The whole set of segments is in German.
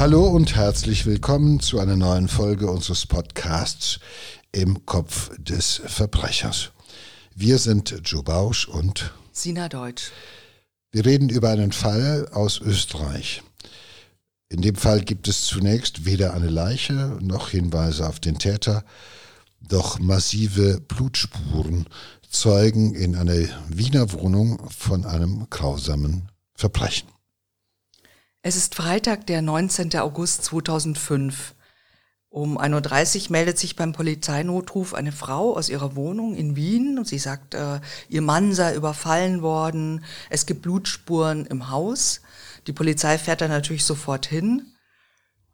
Hallo und herzlich willkommen zu einer neuen Folge unseres Podcasts Im Kopf des Verbrechers. Wir sind Joe Bausch und Sina Deutsch. Wir reden über einen Fall aus Österreich. In dem Fall gibt es zunächst weder eine Leiche noch Hinweise auf den Täter, doch massive Blutspuren zeugen in einer Wiener Wohnung von einem grausamen Verbrechen. Es ist Freitag, der 19. August 2005. Um 1.30 Uhr meldet sich beim Polizeinotruf eine Frau aus ihrer Wohnung in Wien und sie sagt, äh, ihr Mann sei überfallen worden, es gibt Blutspuren im Haus. Die Polizei fährt da natürlich sofort hin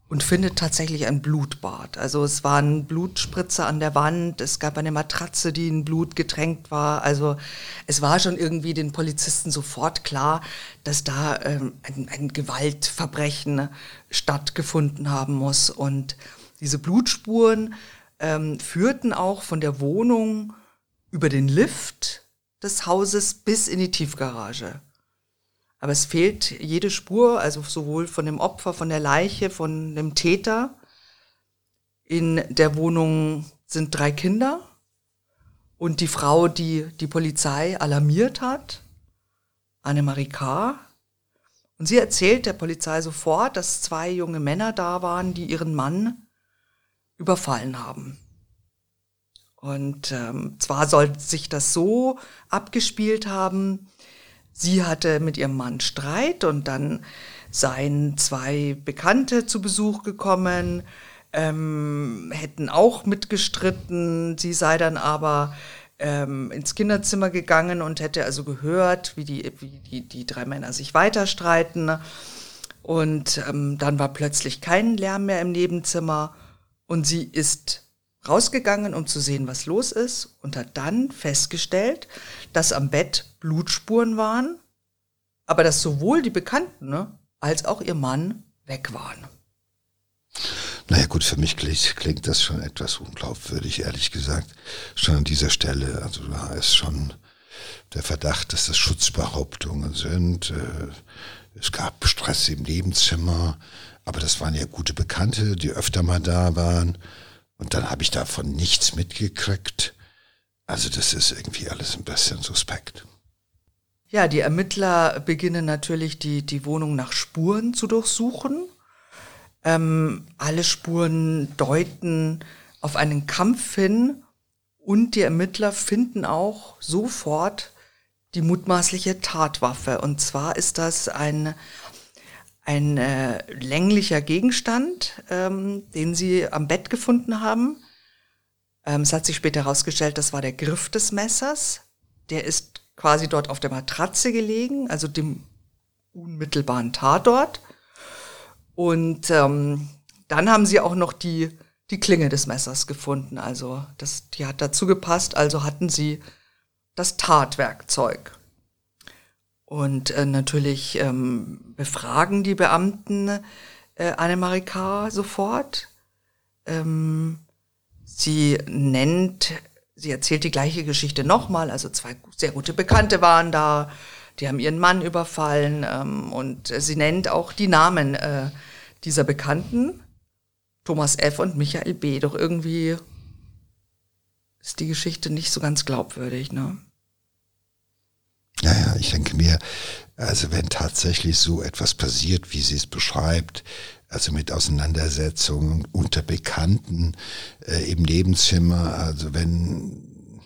und findet tatsächlich ein Blutbad. Also es waren Blutspritze an der Wand, es gab eine Matratze, die in Blut getränkt war. Also es war schon irgendwie den Polizisten sofort klar, dass da ähm, ein, ein Gewaltverbrechen stattgefunden haben muss. Und diese Blutspuren ähm, führten auch von der Wohnung über den Lift des Hauses bis in die Tiefgarage. Aber es fehlt jede Spur, also sowohl von dem Opfer, von der Leiche, von dem Täter. In der Wohnung sind drei Kinder und die Frau, die die Polizei alarmiert hat, Annemarie K. Und sie erzählt der Polizei sofort, dass zwei junge Männer da waren, die ihren Mann überfallen haben. Und ähm, zwar soll sich das so abgespielt haben, Sie hatte mit ihrem Mann Streit und dann seien zwei Bekannte zu Besuch gekommen, ähm, hätten auch mitgestritten. Sie sei dann aber ähm, ins Kinderzimmer gegangen und hätte also gehört, wie die, wie die, die drei Männer sich weiter streiten. Und ähm, dann war plötzlich kein Lärm mehr im Nebenzimmer und sie ist rausgegangen, um zu sehen, was los ist und hat dann festgestellt, dass am Bett Blutspuren waren, aber dass sowohl die Bekannten ne, als auch ihr Mann weg waren. Naja gut, für mich klingt, klingt das schon etwas unglaubwürdig, ehrlich gesagt. Schon an dieser Stelle, also da ist schon der Verdacht, dass das Schutzbehauptungen sind. Äh, es gab Stress im Nebenzimmer, aber das waren ja gute Bekannte, die öfter mal da waren. Und dann habe ich davon nichts mitgekriegt. Also das ist irgendwie alles ein bisschen suspekt. Ja, die Ermittler beginnen natürlich die, die Wohnung nach Spuren zu durchsuchen. Ähm, alle Spuren deuten auf einen Kampf hin und die Ermittler finden auch sofort die mutmaßliche Tatwaffe. Und zwar ist das ein ein äh, länglicher Gegenstand, ähm, den sie am Bett gefunden haben. Ähm, es hat sich später herausgestellt, das war der Griff des Messers. Der ist quasi dort auf der Matratze gelegen, also dem unmittelbaren Tatort. Und ähm, dann haben sie auch noch die, die Klinge des Messers gefunden. Also das, die hat dazu gepasst. Also hatten sie das Tatwerkzeug. Und äh, natürlich ähm, befragen die Beamten äh, Annemarie K. sofort. Ähm, sie nennt, sie erzählt die gleiche Geschichte nochmal, also zwei sehr gute Bekannte waren da, die haben ihren Mann überfallen ähm, und sie nennt auch die Namen äh, dieser Bekannten, Thomas F. und Michael B. Doch irgendwie ist die Geschichte nicht so ganz glaubwürdig, ne? Naja, ich denke mir, also wenn tatsächlich so etwas passiert, wie sie es beschreibt, also mit Auseinandersetzungen unter Bekannten äh, im Nebenzimmer, also wenn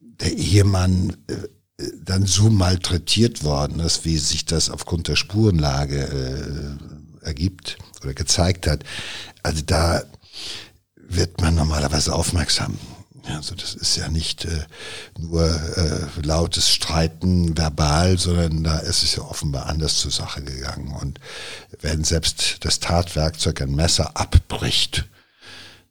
der Ehemann äh, dann so malträtiert worden ist, wie sich das aufgrund der Spurenlage äh, ergibt oder gezeigt hat, also da wird man normalerweise aufmerksam. Also das ist ja nicht äh, nur äh, lautes Streiten verbal, sondern da ist es ja offenbar anders zur Sache gegangen. Und wenn selbst das Tatwerkzeug ein Messer abbricht,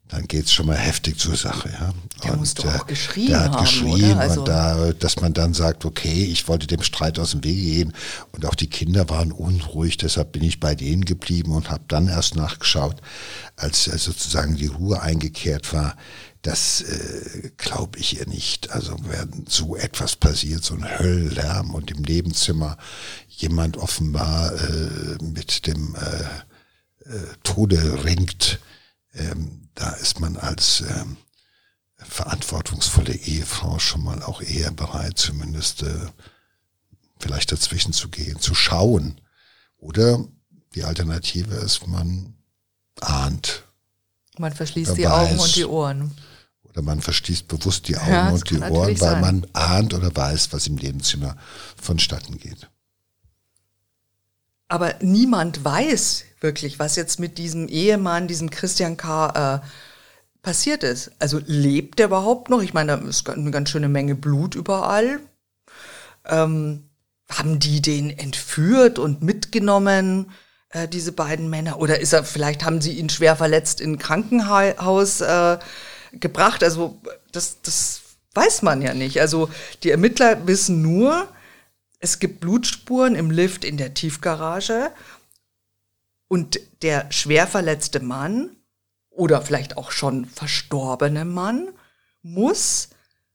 dann geht's schon mal heftig zur Sache. Ja. Der und muss doch auch geschrien der hat haben, geschrien? Also und da, dass man dann sagt, okay, ich wollte dem Streit aus dem Wege gehen und auch die Kinder waren unruhig, deshalb bin ich bei denen geblieben und habe dann erst nachgeschaut, als äh, sozusagen die Ruhe eingekehrt war. Das äh, glaube ich ihr nicht. Also wenn so etwas passiert, so ein Höllenlärm und im Nebenzimmer jemand offenbar äh, mit dem äh, Tode ringt, ähm, da ist man als ähm, verantwortungsvolle Ehefrau schon mal auch eher bereit, zumindest äh, vielleicht dazwischen zu gehen, zu schauen. Oder die Alternative ist, man ahnt. Man verschließt die Augen und die Ohren. Oder man verschließt bewusst die Augen ja, und die Ohren, weil sein. man ahnt oder weiß, was im Nebenzimmer vonstatten geht. Aber niemand weiß wirklich, was jetzt mit diesem Ehemann, diesem Christian K. Äh, passiert ist. Also lebt er überhaupt noch? Ich meine, da ist eine ganz schöne Menge Blut überall. Ähm, haben die den entführt und mitgenommen, äh, diese beiden Männer? Oder ist er, vielleicht haben sie ihn schwer verletzt in ein Krankenhaus äh, gebracht? Also das, das weiß man ja nicht. Also die Ermittler wissen nur, es gibt Blutspuren im Lift in der Tiefgarage und der schwer verletzte Mann oder vielleicht auch schon verstorbene Mann muss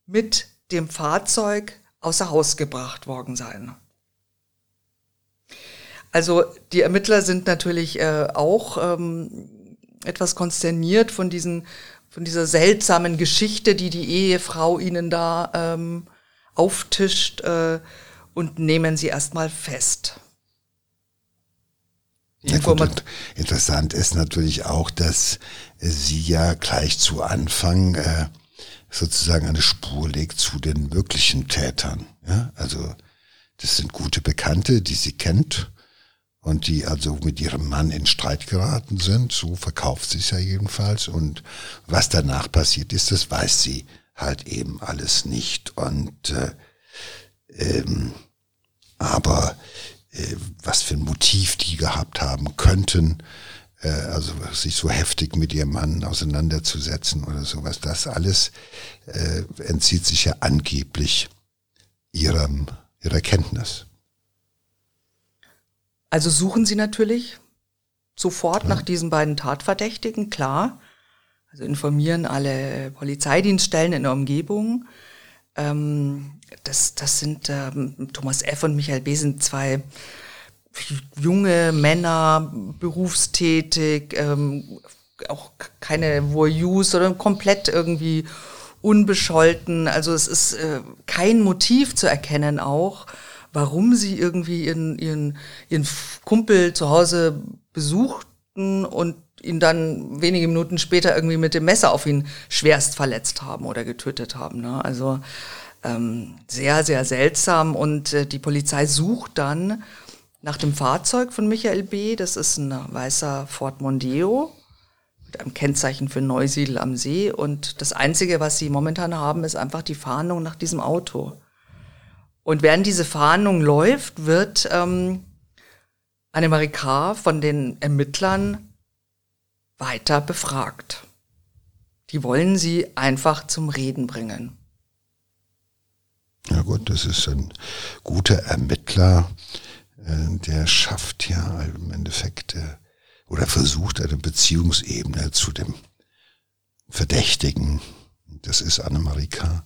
mit dem Fahrzeug außer Haus gebracht worden sein. Also die Ermittler sind natürlich äh, auch ähm, etwas konsterniert von diesen von dieser seltsamen Geschichte, die die Ehefrau ihnen da ähm, auftischt. Äh, und nehmen sie erstmal fest. Ja, gut, interessant ist natürlich auch, dass sie ja gleich zu Anfang äh, sozusagen eine Spur legt zu den möglichen Tätern. Ja? Also das sind gute Bekannte, die sie kennt und die also mit ihrem Mann in Streit geraten sind. So verkauft sie es ja jedenfalls. Und was danach passiert ist, das weiß sie halt eben alles nicht. Und äh, ähm, aber äh, was für ein Motiv die gehabt haben könnten, äh, also sich so heftig mit ihrem Mann auseinanderzusetzen oder sowas, das alles äh, entzieht sich ja angeblich ihrem, ihrer Kenntnis. Also suchen Sie natürlich sofort ja. nach diesen beiden Tatverdächtigen, klar. Also informieren alle Polizeidienststellen in der Umgebung. Ähm, das, das sind ähm, Thomas F. und Michael B. sind zwei junge Männer, berufstätig, ähm, auch keine Voyous, sondern komplett irgendwie unbescholten. Also es ist äh, kein Motiv zu erkennen auch, warum sie irgendwie ihren, ihren, ihren Kumpel zu Hause besuchten und ihn dann wenige Minuten später irgendwie mit dem Messer auf ihn schwerst verletzt haben oder getötet haben. Ne? Also ähm, sehr, sehr seltsam. Und äh, die Polizei sucht dann nach dem Fahrzeug von Michael B. Das ist ein weißer Ford Mondeo mit einem Kennzeichen für Neusiedl am See. Und das Einzige, was sie momentan haben, ist einfach die Fahndung nach diesem Auto. Und während diese Fahndung läuft, wird ähm, Annemarie K. von den Ermittlern weiter befragt. Die wollen sie einfach zum Reden bringen. Ja gut, das ist ein guter Ermittler, äh, der schafft ja im Endeffekt äh, oder versucht eine Beziehungsebene zu dem Verdächtigen, das ist Annemarika,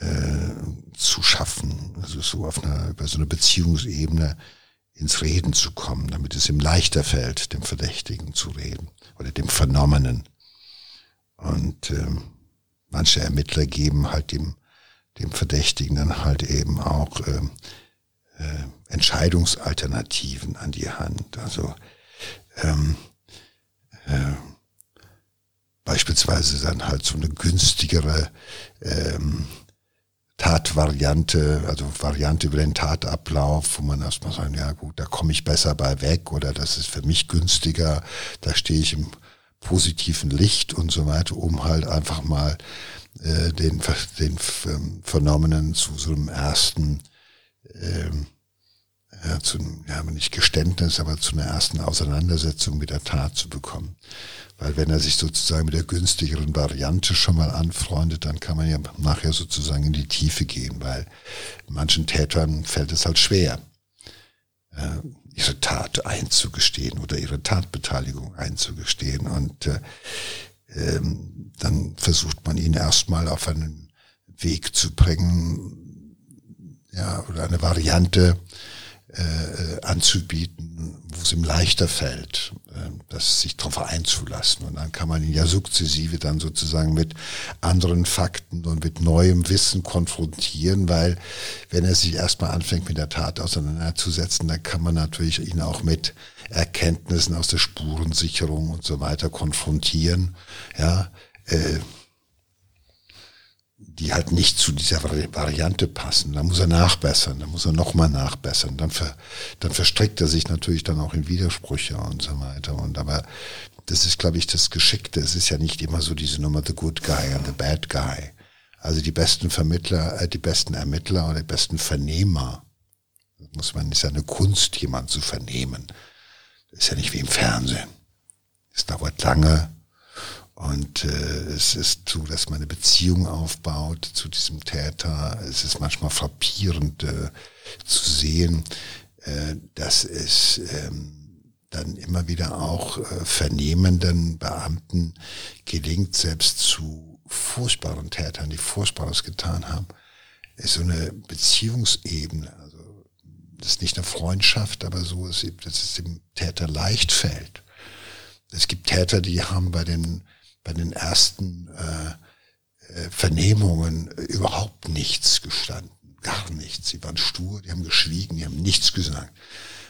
äh, zu schaffen, also so auf einer, über so eine Beziehungsebene ins Reden zu kommen, damit es ihm leichter fällt, dem Verdächtigen zu reden oder dem Vernommenen. Und ähm, manche Ermittler geben halt dem, dem Verdächtigen dann halt eben auch ähm, äh, Entscheidungsalternativen an die Hand. Also ähm, äh, beispielsweise dann halt so eine günstigere ähm, Tatvariante, also Variante über den Tatablauf, wo man erstmal sagt, ja gut, da komme ich besser bei weg oder das ist für mich günstiger, da stehe ich im positiven Licht und so weiter, um halt einfach mal äh, den, den ähm, Vernommenen zu so einem ersten, ähm, ja, zu, ja, nicht Geständnis, aber zu einer ersten Auseinandersetzung mit der Tat zu bekommen. Weil wenn er sich sozusagen mit der günstigeren Variante schon mal anfreundet, dann kann man ja nachher sozusagen in die Tiefe gehen, weil manchen Tätern fällt es halt schwer, äh, ihre Tat einzugestehen oder ihre Tatbeteiligung einzugestehen. Und äh, ähm, dann versucht man ihn erstmal auf einen Weg zu bringen, ja, oder eine Variante, äh, anzubieten, wo es ihm leichter fällt, äh, das sich darauf einzulassen. Und dann kann man ihn ja sukzessive dann sozusagen mit anderen Fakten und mit neuem Wissen konfrontieren, weil wenn er sich erstmal anfängt mit der Tat auseinanderzusetzen, dann kann man natürlich ihn auch mit Erkenntnissen aus der Spurensicherung und so weiter konfrontieren. Ja, äh, die halt nicht zu dieser Variante passen. Da muss er nachbessern, da muss er nochmal nachbessern. Dann, ver, dann verstrickt er sich natürlich dann auch in Widersprüche und so weiter. Und aber das ist, glaube ich, das Geschickte. Es ist ja nicht immer so diese Nummer the good guy and the bad guy. Also die besten Vermittler, äh, die besten Ermittler oder die besten Vernehmer. Das muss man, ist ja eine Kunst, jemanden zu vernehmen. Das ist ja nicht wie im Fernsehen. Es dauert lange, und äh, es ist so, dass man eine Beziehung aufbaut zu diesem Täter. Es ist manchmal frappierend äh, zu sehen, äh, dass es ähm, dann immer wieder auch äh, vernehmenden Beamten gelingt, selbst zu furchtbaren Tätern, die Furchtbares getan haben, ist so eine Beziehungsebene. Also das ist nicht eine Freundschaft, aber so, dass es dem Täter leicht fällt. Es gibt Täter, die haben bei den bei den ersten äh, äh, Vernehmungen überhaupt nichts gestanden. Gar nichts. Sie waren stur, die haben geschwiegen, die haben nichts gesagt.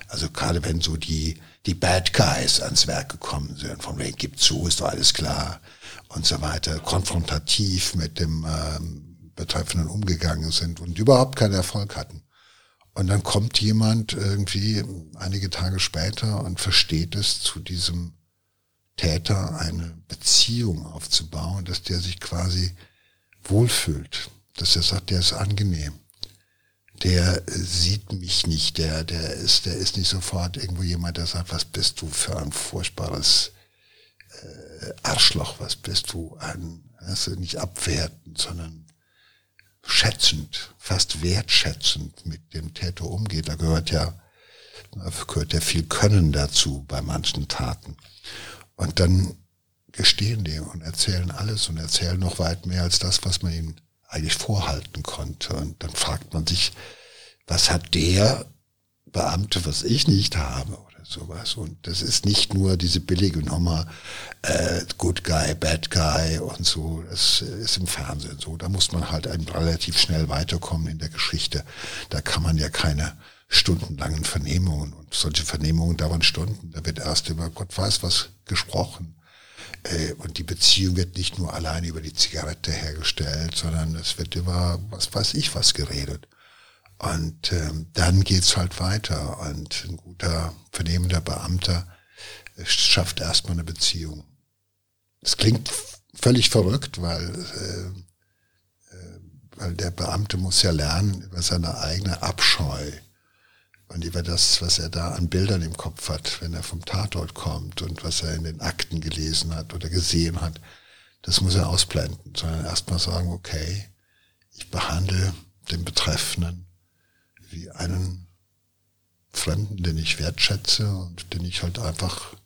Also gerade wenn so die, die Bad Guys ans Werk gekommen sind, von wegen gibt zu, ist doch alles klar und so weiter, konfrontativ mit dem ähm, Betreffenden umgegangen sind und überhaupt keinen Erfolg hatten. Und dann kommt jemand irgendwie einige Tage später und versteht es zu diesem Täter eine Beziehung aufzubauen, dass der sich quasi wohlfühlt, dass er sagt, der ist angenehm. Der sieht mich nicht, der, der ist, der ist nicht sofort irgendwo jemand, der sagt, was bist du für ein furchtbares äh, Arschloch, was bist du ein, also nicht abwertend, sondern schätzend, fast wertschätzend mit dem Täter umgeht. Da gehört ja, da gehört ja viel Können dazu bei manchen Taten. Und dann gestehen die und erzählen alles und erzählen noch weit mehr als das, was man ihnen eigentlich vorhalten konnte. Und dann fragt man sich, was hat der Beamte, was ich nicht habe oder sowas. Und das ist nicht nur diese billige Nummer, äh, Good Guy, Bad Guy und so. Das ist im Fernsehen so. Da muss man halt relativ schnell weiterkommen in der Geschichte. Da kann man ja keine stundenlangen Vernehmungen und solche Vernehmungen dauern Stunden. Da wird erst über Gott weiß was gesprochen. Äh, und die Beziehung wird nicht nur allein über die Zigarette hergestellt, sondern es wird über was weiß ich was geredet. Und ähm, dann geht's halt weiter. Und ein guter vernehmender Beamter äh, schafft erstmal eine Beziehung. Es klingt völlig verrückt, weil, äh, äh, weil der Beamte muss ja lernen über seine eigene Abscheu und über das, was er da an Bildern im Kopf hat, wenn er vom Tatort kommt und was er in den Akten gelesen hat oder gesehen hat, das muss er ausblenden, sondern erstmal sagen, okay, ich behandle den Betreffenden wie einen Fremden, den ich wertschätze und den ich halt einfach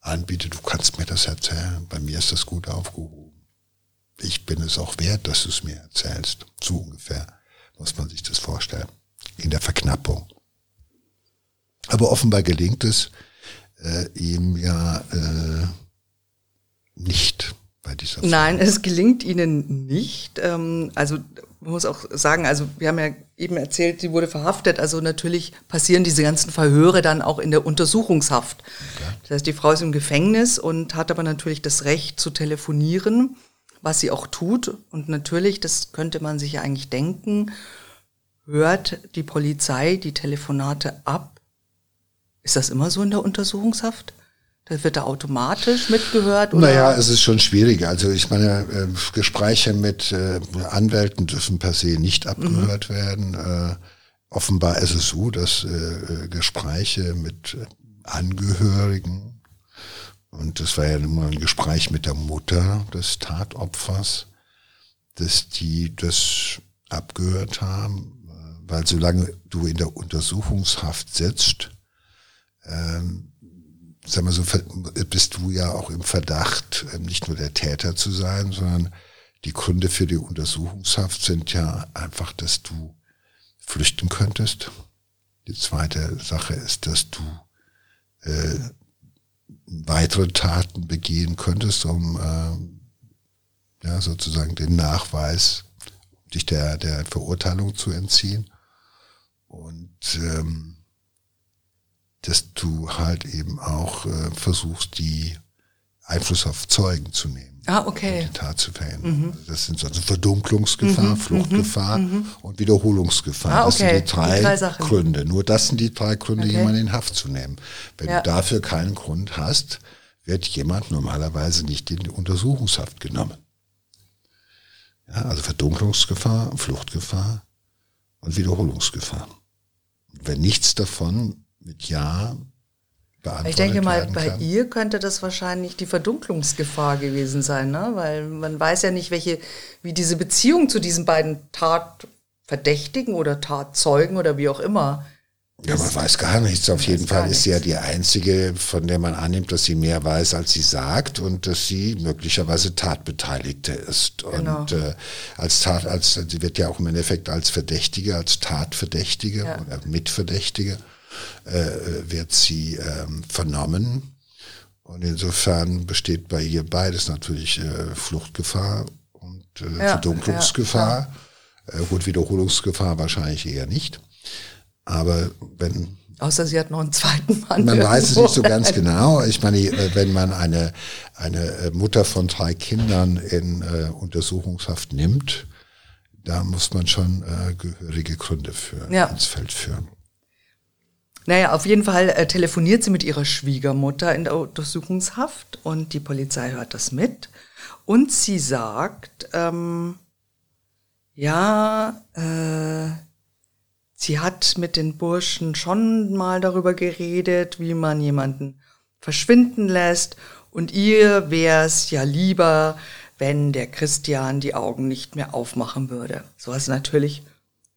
anbiete, du kannst mir das erzählen, bei mir ist das gut aufgehoben. Ich bin es auch wert, dass du es mir erzählst. So ungefähr muss man sich das vorstellen in der Verknappung. Aber offenbar gelingt es äh, ihm ja äh, nicht bei dieser Frage. Nein, es gelingt ihnen nicht. Ähm, also man muss auch sagen, also wir haben ja eben erzählt, sie wurde verhaftet. Also natürlich passieren diese ganzen Verhöre dann auch in der Untersuchungshaft. Okay. Das heißt, die Frau ist im Gefängnis und hat aber natürlich das Recht zu telefonieren, was sie auch tut. Und natürlich, das könnte man sich ja eigentlich denken, hört die Polizei die Telefonate ab? Ist das immer so in der Untersuchungshaft? Da wird da automatisch mitgehört? Oder? Naja, es ist schon schwierig. Also ich meine, äh, Gespräche mit äh, Anwälten dürfen per se nicht abgehört mhm. werden. Äh, offenbar ist es so, dass äh, Gespräche mit Angehörigen, und das war ja nun mal ein Gespräch mit der Mutter des Tatopfers, dass die das abgehört haben weil solange du in der Untersuchungshaft sitzt, ähm, sag mal so, bist du ja auch im Verdacht, ähm, nicht nur der Täter zu sein, sondern die Gründe für die Untersuchungshaft sind ja einfach, dass du flüchten könntest, Die zweite Sache ist, dass du äh, weitere Taten begehen könntest, um äh, ja, sozusagen den Nachweis, dich der, der Verurteilung zu entziehen. Und ähm, dass du halt eben auch äh, versuchst, die Einfluss auf Zeugen zu nehmen. Ah, okay. Um die Tat zu verhindern. Mhm. Das sind so also Verdunklungsgefahr, mhm, Fluchtgefahr mhm. und Wiederholungsgefahr. Ah, okay. Das sind die drei, die drei Gründe. Nur das sind die drei Gründe, okay. jemanden in Haft zu nehmen. Wenn ja. du dafür keinen Grund hast, wird jemand normalerweise nicht in Untersuchungshaft genommen. Ja, also Verdunklungsgefahr, Fluchtgefahr und Wiederholungsgefahr. Wenn nichts davon mit Ja beantwortet Ich denke mal, bei kann. ihr könnte das wahrscheinlich die Verdunklungsgefahr gewesen sein, ne? weil man weiß ja nicht, welche, wie diese Beziehung zu diesen beiden Tatverdächtigen oder Tatzeugen oder wie auch immer ja, man weiß gar nichts. Auf jeden Fall ist sie ja die einzige, von der man annimmt, dass sie mehr weiß, als sie sagt und dass sie möglicherweise Tatbeteiligte ist. Genau. Und äh, als Tat, als sie wird ja auch im Endeffekt als Verdächtige, als Tatverdächtige ja. oder Mitverdächtige äh, wird sie ähm, vernommen. Und insofern besteht bei ihr beides natürlich äh, Fluchtgefahr und äh, ja, Verdunklungsgefahr. Ja, äh, gut, Wiederholungsgefahr wahrscheinlich eher nicht. Aber wenn Außer sie hat noch einen zweiten Mann. Man weiß es nicht so ganz genau. Ich meine, äh, wenn man eine, eine äh, Mutter von drei Kindern in äh, Untersuchungshaft nimmt, da muss man schon äh, gehörige Gründe für ja. ins Feld führen. Naja, auf jeden Fall äh, telefoniert sie mit ihrer Schwiegermutter in der Untersuchungshaft und die Polizei hört das mit. Und sie sagt, ähm, ja, äh, sie hat mit den Burschen schon mal darüber geredet, wie man jemanden verschwinden lässt. Und ihr wär's ja lieber, wenn der Christian die Augen nicht mehr aufmachen würde. So ist natürlich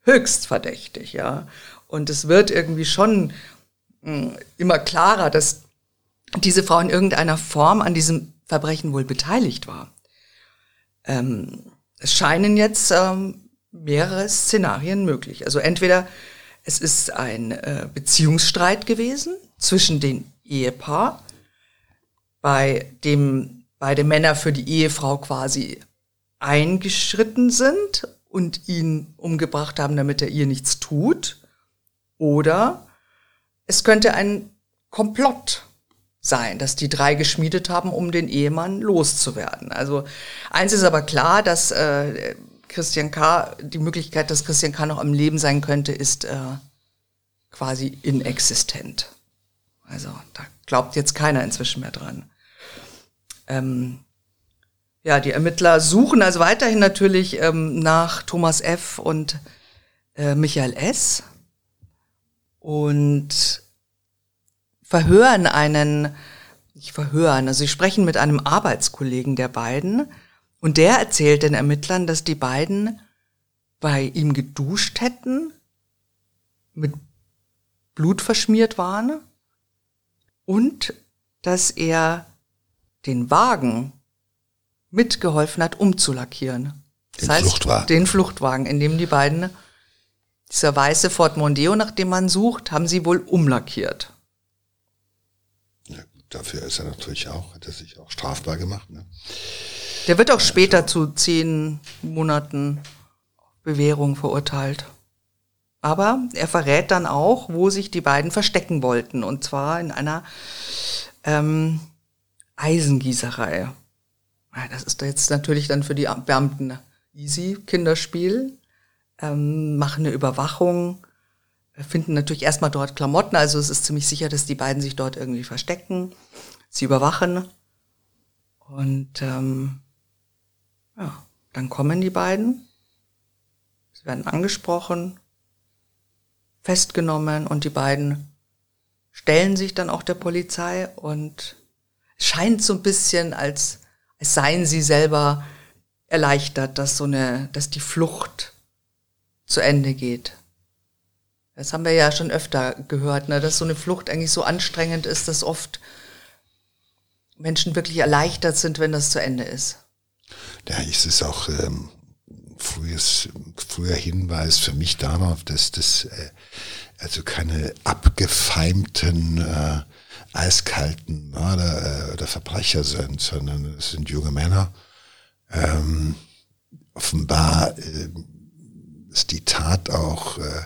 höchst verdächtig, ja. Und es wird irgendwie schon hm, immer klarer, dass diese Frau in irgendeiner Form an diesem Verbrechen wohl beteiligt war. Ähm, es scheinen jetzt ähm, mehrere Szenarien möglich. Also entweder es ist ein äh, Beziehungsstreit gewesen zwischen den Ehepaar, bei dem beide Männer für die Ehefrau quasi eingeschritten sind und ihn umgebracht haben, damit er ihr nichts tut. Oder es könnte ein Komplott sein, dass die drei geschmiedet haben, um den Ehemann loszuwerden. Also eins ist aber klar, dass äh, Christian K., die Möglichkeit, dass Christian K. noch am Leben sein könnte, ist äh, quasi inexistent. Also da glaubt jetzt keiner inzwischen mehr dran. Ähm, ja, die Ermittler suchen also weiterhin natürlich ähm, nach Thomas F. und äh, Michael S und verhören einen, nicht verhören, also sie sprechen mit einem Arbeitskollegen der beiden und der erzählt den Ermittlern, dass die beiden bei ihm geduscht hätten, mit Blut verschmiert waren und dass er den Wagen mitgeholfen hat, umzulackieren. Das den heißt, Fluchtwagen. Den Fluchtwagen, in dem die beiden dieser weiße Ford Mondeo, nach dem man sucht, haben sie wohl umlackiert. Ja, dafür ist er natürlich auch, hat er sich auch strafbar gemacht. Ne? Der wird auch später zu zehn Monaten Bewährung verurteilt. Aber er verrät dann auch, wo sich die beiden verstecken wollten. Und zwar in einer ähm, Eisengießerei. Das ist jetzt natürlich dann für die Beamten easy, Kinderspiel ähm, machen eine Überwachung, finden natürlich erstmal dort Klamotten, also es ist ziemlich sicher, dass die beiden sich dort irgendwie verstecken. Sie überwachen und ähm, ja, dann kommen die beiden, sie werden angesprochen, festgenommen und die beiden stellen sich dann auch der Polizei und es scheint so ein bisschen, als, als seien sie selber erleichtert, dass so eine, dass die Flucht zu Ende geht. Das haben wir ja schon öfter gehört, ne, dass so eine Flucht eigentlich so anstrengend ist, dass oft Menschen wirklich erleichtert sind, wenn das zu Ende ist. Es ist auch ähm, frühes, früher Hinweis für mich darauf, dass das äh, also keine abgefeimten, äh, eiskalten Mörder äh, oder Verbrecher sind, sondern es sind junge Männer. Ähm, offenbar äh, ist die Tat auch, äh,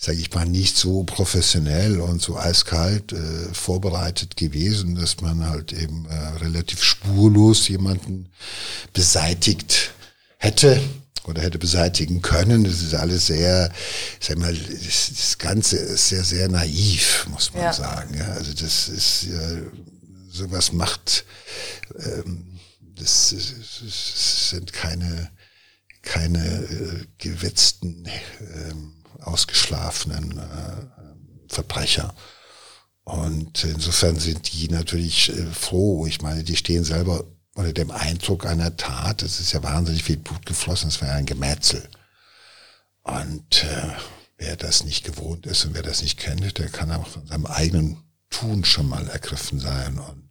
sage ich mal, nicht so professionell und so eiskalt äh, vorbereitet gewesen, dass man halt eben äh, relativ spurlos jemanden beseitigt hätte oder hätte beseitigen können. Das ist alles sehr, sag mal, das, das Ganze ist sehr, sehr naiv, muss man ja. sagen. Ja, also das ist ja, sowas macht, ähm, das, das sind keine, keine äh, gewetzten, äh, ausgeschlafenen äh, Verbrecher. Und insofern sind die natürlich äh, froh. Ich meine, die stehen selber unter dem Eindruck einer Tat. Es ist ja wahnsinnig viel Blut geflossen, es war ja ein Gemetzel. Und äh, wer das nicht gewohnt ist und wer das nicht kennt, der kann auch von seinem eigenen Tun schon mal ergriffen sein. Und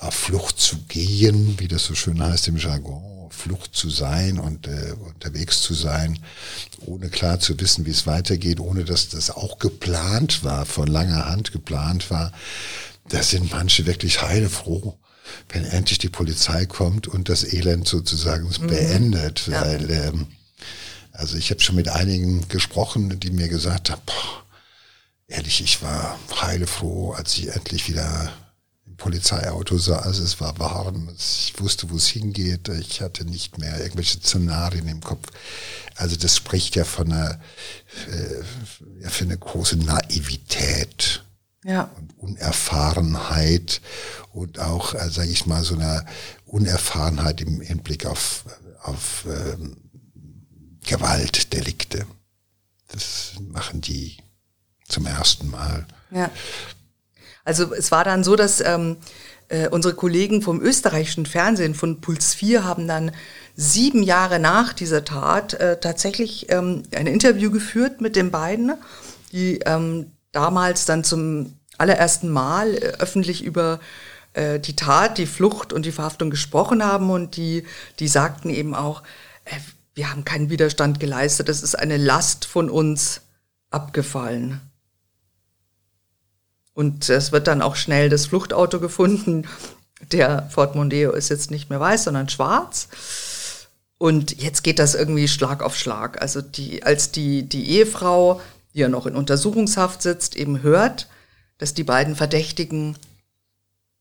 auf Flucht zu gehen, wie das so schön heißt im Jargon, Flucht zu sein und äh, unterwegs zu sein, ohne klar zu wissen, wie es weitergeht, ohne dass das auch geplant war, von langer Hand geplant war, da sind manche wirklich heilfroh wenn endlich die Polizei kommt und das Elend sozusagen mhm. beendet. Ja. Weil, ähm, also ich habe schon mit einigen gesprochen, die mir gesagt haben, boah, ehrlich, ich war heilefroh, als ich endlich wieder Polizeiauto saß. Es war warm, ich wusste, wo es hingeht. Ich hatte nicht mehr irgendwelche Szenarien im Kopf. Also das spricht ja von einer, äh, für eine große Naivität ja. und Unerfahrenheit und auch, äh, sage ich mal, so eine Unerfahrenheit im Hinblick auf, auf ähm, Gewaltdelikte. Das machen die zum ersten Mal. Ja. Also es war dann so, dass ähm, äh, unsere Kollegen vom österreichischen Fernsehen von Puls 4 haben dann sieben Jahre nach dieser Tat äh, tatsächlich ähm, ein Interview geführt mit den beiden, die ähm, damals dann zum allerersten Mal äh, öffentlich über äh, die Tat, die Flucht und die Verhaftung gesprochen haben und die, die sagten eben auch, äh, wir haben keinen Widerstand geleistet, das ist eine Last von uns abgefallen. Und es wird dann auch schnell das Fluchtauto gefunden. Der Ford Mondeo ist jetzt nicht mehr weiß, sondern schwarz. Und jetzt geht das irgendwie Schlag auf Schlag. Also die, als die, die Ehefrau, die ja noch in Untersuchungshaft sitzt, eben hört, dass die beiden Verdächtigen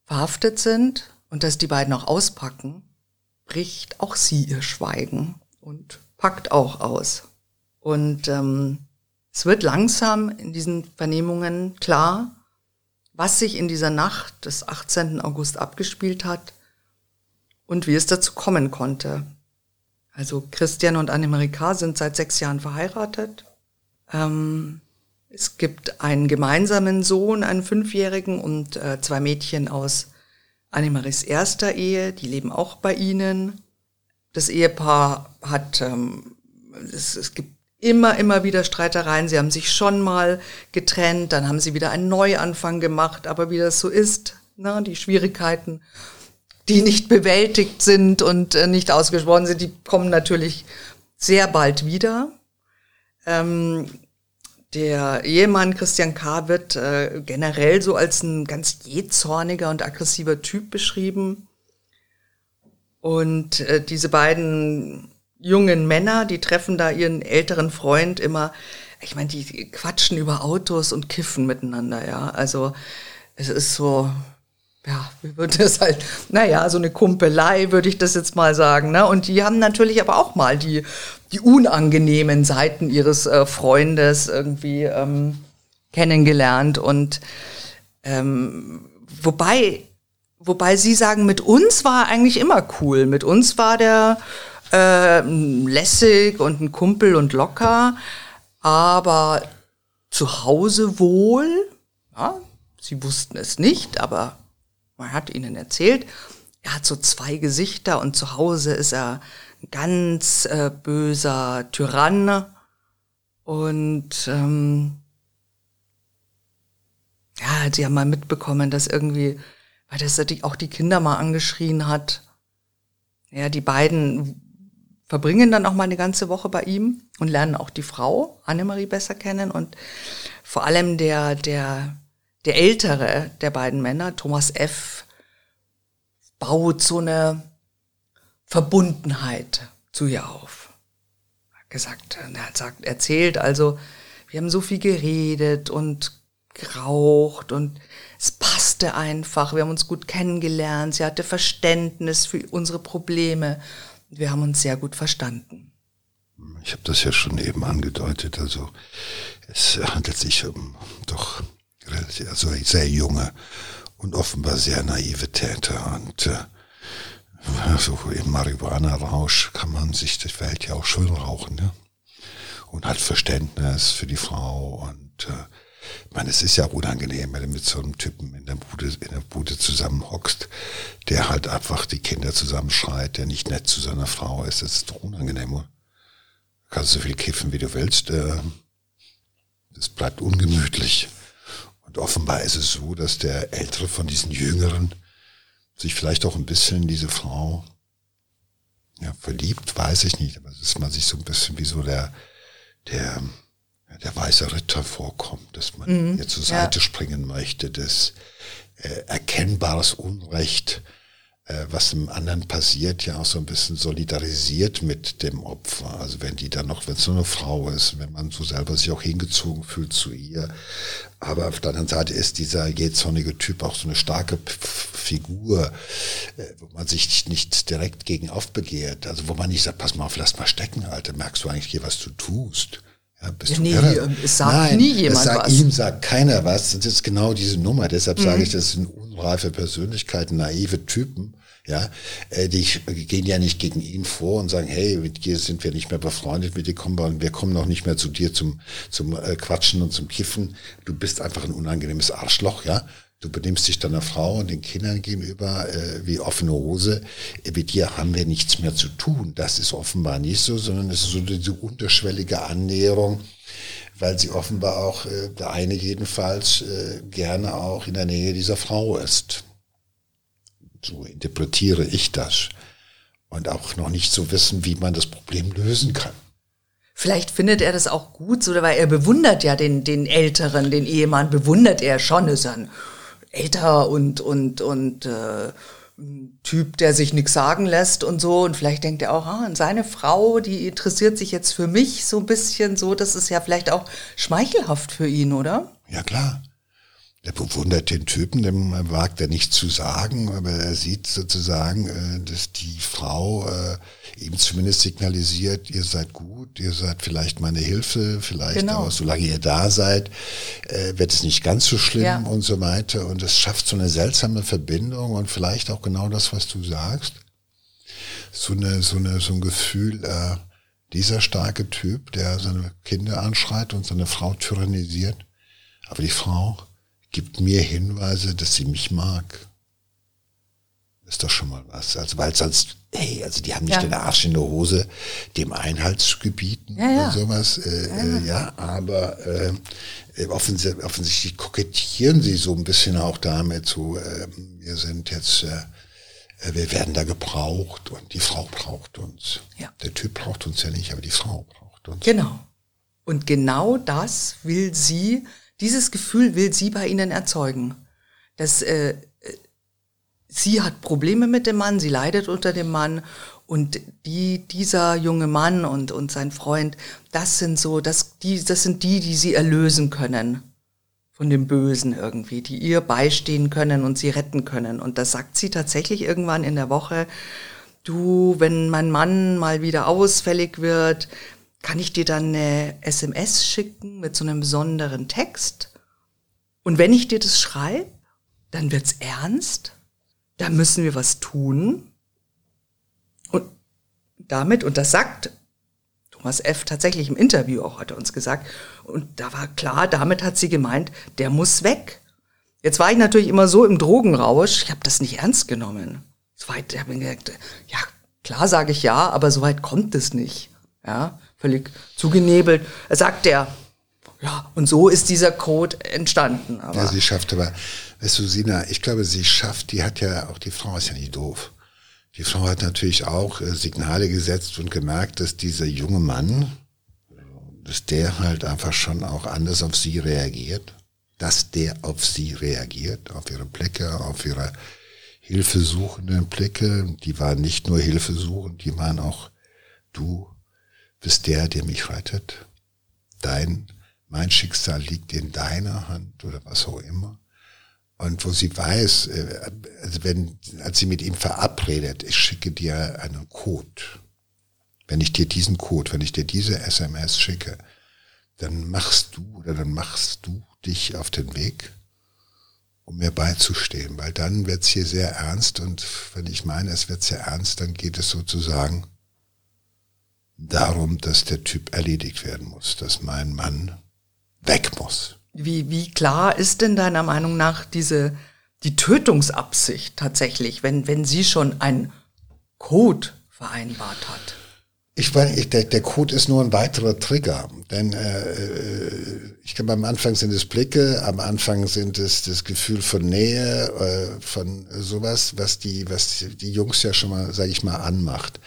verhaftet sind und dass die beiden auch auspacken, bricht auch sie ihr Schweigen und packt auch aus. Und ähm, es wird langsam in diesen Vernehmungen klar, was sich in dieser Nacht des 18. August abgespielt hat und wie es dazu kommen konnte. Also Christian und Annemarie K. sind seit sechs Jahren verheiratet. Ähm, es gibt einen gemeinsamen Sohn, einen Fünfjährigen und äh, zwei Mädchen aus Annemaries erster Ehe, die leben auch bei ihnen. Das Ehepaar hat, ähm, es, es gibt immer, immer wieder Streitereien. Sie haben sich schon mal getrennt, dann haben sie wieder einen Neuanfang gemacht, aber wie das so ist, ne, die Schwierigkeiten, die nicht bewältigt sind und äh, nicht ausgesprochen sind, die kommen natürlich sehr bald wieder. Ähm, der Ehemann Christian K. wird äh, generell so als ein ganz jähzorniger und aggressiver Typ beschrieben. Und äh, diese beiden jungen Männer, die treffen da ihren älteren Freund immer, ich meine, die quatschen über Autos und kiffen miteinander, ja. Also es ist so, ja, wie würde das halt, naja, so eine Kumpelei, würde ich das jetzt mal sagen. Ne? Und die haben natürlich aber auch mal die, die unangenehmen Seiten ihres äh, Freundes irgendwie ähm, kennengelernt. Und ähm, wobei, wobei sie sagen, mit uns war eigentlich immer cool. Mit uns war der äh, lässig und ein Kumpel und locker. Aber zu Hause wohl, ja, sie wussten es nicht, aber man hat ihnen erzählt, er hat so zwei Gesichter und zu Hause ist er ein ganz äh, böser Tyrann. Und ähm, ja, sie haben mal mitbekommen, dass irgendwie, weil das auch die Kinder mal angeschrien hat. Ja, die beiden verbringen dann auch mal eine ganze Woche bei ihm und lernen auch die Frau, Annemarie, besser kennen. Und vor allem der, der, der ältere der beiden Männer, Thomas F., baut so eine Verbundenheit zu ihr auf. Er hat gesagt, er hat sagt, erzählt, also wir haben so viel geredet und geraucht und es passte einfach. Wir haben uns gut kennengelernt. Sie hatte Verständnis für unsere Probleme. Wir haben uns sehr gut verstanden. Ich habe das ja schon eben angedeutet. Also es handelt sich um doch also sehr junge und offenbar sehr naive Täter. Und äh, so im Marihuana-Rausch kann man sich die Welt ja auch schön rauchen. Ne? Und hat Verständnis für die Frau. Und äh, ich meine, es ist ja unangenehm, wenn du mit so einem Typen in der Bude, in der Bude zusammenhockst, der halt einfach die Kinder zusammenschreit, der nicht nett zu seiner Frau ist. Das ist doch unangenehm, oder? Du kannst so viel kiffen, wie du willst. Äh, das bleibt ungemütlich. Und offenbar ist es so, dass der ältere von diesen Jüngeren sich vielleicht auch ein bisschen in diese Frau ja, verliebt, weiß ich nicht, aber es ist man sich so ein bisschen wie so der, der der weiße Ritter vorkommt, dass man mhm, ihr zur Seite ja. springen möchte, dass äh, erkennbares Unrecht, äh, was dem anderen passiert, ja auch so ein bisschen solidarisiert mit dem Opfer. Also wenn die dann noch, wenn es nur eine Frau ist, wenn man so selber sich auch hingezogen fühlt zu ihr. Aber auf der anderen Seite ist dieser jähzornige Typ auch so eine starke P Figur, äh, wo man sich nicht direkt gegen aufbegehrt. Also wo man nicht sagt, pass mal auf, lass mal stecken, Alter, merkst du eigentlich hier, was du tust? Ja, bist ja, nee, irre? es sagt Nein, nie jemand sagt, was. Ihm sagt keiner was. Das ist genau diese Nummer. Deshalb mhm. sage ich, das sind unreife Persönlichkeiten, naive Typen. Ja, äh, die gehen ja nicht gegen ihn vor und sagen, hey, mit dir sind wir nicht mehr befreundet, mit dir kommen wir, wir kommen noch nicht mehr zu dir zum, zum äh, Quatschen und zum Kiffen. Du bist einfach ein unangenehmes Arschloch, ja. Du benimmst dich deiner Frau und den Kindern gegenüber äh, wie offene Hose. Mit dir haben wir nichts mehr zu tun. Das ist offenbar nicht so, sondern es ist so diese unterschwellige Annäherung, weil sie offenbar auch, äh, der eine jedenfalls, äh, gerne auch in der Nähe dieser Frau ist. So interpretiere ich das. Und auch noch nicht so wissen, wie man das Problem lösen kann. Vielleicht findet er das auch gut, so, weil er bewundert ja den, den Älteren, den Ehemann, bewundert er schon, ist ein älter und, und, und äh, Typ, der sich nichts sagen lässt und so. Und vielleicht denkt er auch, ah, seine Frau, die interessiert sich jetzt für mich so ein bisschen so. Das ist ja vielleicht auch schmeichelhaft für ihn, oder? Ja, klar. Der bewundert den Typen, dem wagt er nicht zu sagen, aber er sieht sozusagen, äh, dass die Frau äh, ihm zumindest signalisiert, ihr seid gut, ihr seid vielleicht meine Hilfe, vielleicht genau. aber solange ihr da seid, äh, wird es nicht ganz so schlimm ja. und so weiter. Und es schafft so eine seltsame Verbindung und vielleicht auch genau das, was du sagst. So eine, so eine, so ein Gefühl, dieser starke Typ, der seine Kinder anschreit und seine Frau tyrannisiert, aber die Frau gibt mir Hinweise, dass sie mich mag. Ist doch schon mal was. Also, weil sonst, hey, also die haben nicht ja. den Arsch in der Hose, dem Einhalt zu gebieten ja, ja. oder sowas. Äh, ja. Äh, ja, aber äh, offens offensichtlich kokettieren sie so ein bisschen auch damit, so, äh, wir sind jetzt, äh, äh, wir werden da gebraucht und die Frau braucht uns. Ja. Der Typ braucht uns ja nicht, aber die Frau braucht uns. Genau. Und genau das will sie dieses Gefühl will sie bei ihnen erzeugen. Dass äh, sie hat Probleme mit dem Mann, sie leidet unter dem Mann und die, dieser junge Mann und, und sein Freund, das sind so, das, die, das sind die, die sie erlösen können von dem Bösen irgendwie, die ihr beistehen können und sie retten können. Und das sagt sie tatsächlich irgendwann in der Woche. Du, wenn mein Mann mal wieder ausfällig wird, kann ich dir dann eine SMS schicken mit so einem besonderen Text? Und wenn ich dir das schreibe, dann wird's ernst, da müssen wir was tun. Und damit, und das sagt Thomas F. tatsächlich im Interview auch, hat er uns gesagt, und da war klar, damit hat sie gemeint, der muss weg. Jetzt war ich natürlich immer so im Drogenrausch, ich habe das nicht ernst genommen. Soweit habe ich gesagt, ja, klar sage ich ja, aber soweit kommt es nicht. Ja, völlig zugenebelt. Er sagt er, ja, und so ist dieser Code entstanden. Aber ja, sie schafft aber, weißt du, Sina, ich glaube, sie schafft, die hat ja, auch die Frau ist ja nicht doof. Die Frau hat natürlich auch äh, Signale gesetzt und gemerkt, dass dieser junge Mann, dass der halt einfach schon auch anders auf sie reagiert, dass der auf sie reagiert, auf ihre Blicke, auf ihre hilfesuchenden Blicke. Die waren nicht nur hilfesuchend, die waren auch, du bist der, der mich rettet. Dein, mein Schicksal liegt in deiner Hand oder was auch immer. Und wo sie weiß, äh, also wenn, als sie mit ihm verabredet, ich schicke dir einen Code. Wenn ich dir diesen Code, wenn ich dir diese SMS schicke, dann machst du oder dann machst du dich auf den Weg, um mir beizustehen, weil dann wird's hier sehr ernst und wenn ich meine, es wird sehr ernst, dann geht es sozusagen darum, dass der Typ erledigt werden muss, dass mein Mann weg muss. Wie, wie klar ist denn deiner Meinung nach diese, die Tötungsabsicht tatsächlich, wenn, wenn sie schon ein Code vereinbart hat? Ich meine, ich, der, der Code ist nur ein weiterer Trigger. Denn äh, äh, ich glaube, am Anfang sind es Blicke, am Anfang sind es das Gefühl von Nähe, äh, von sowas, was die, was die Jungs ja schon mal, sage ich mal, anmacht.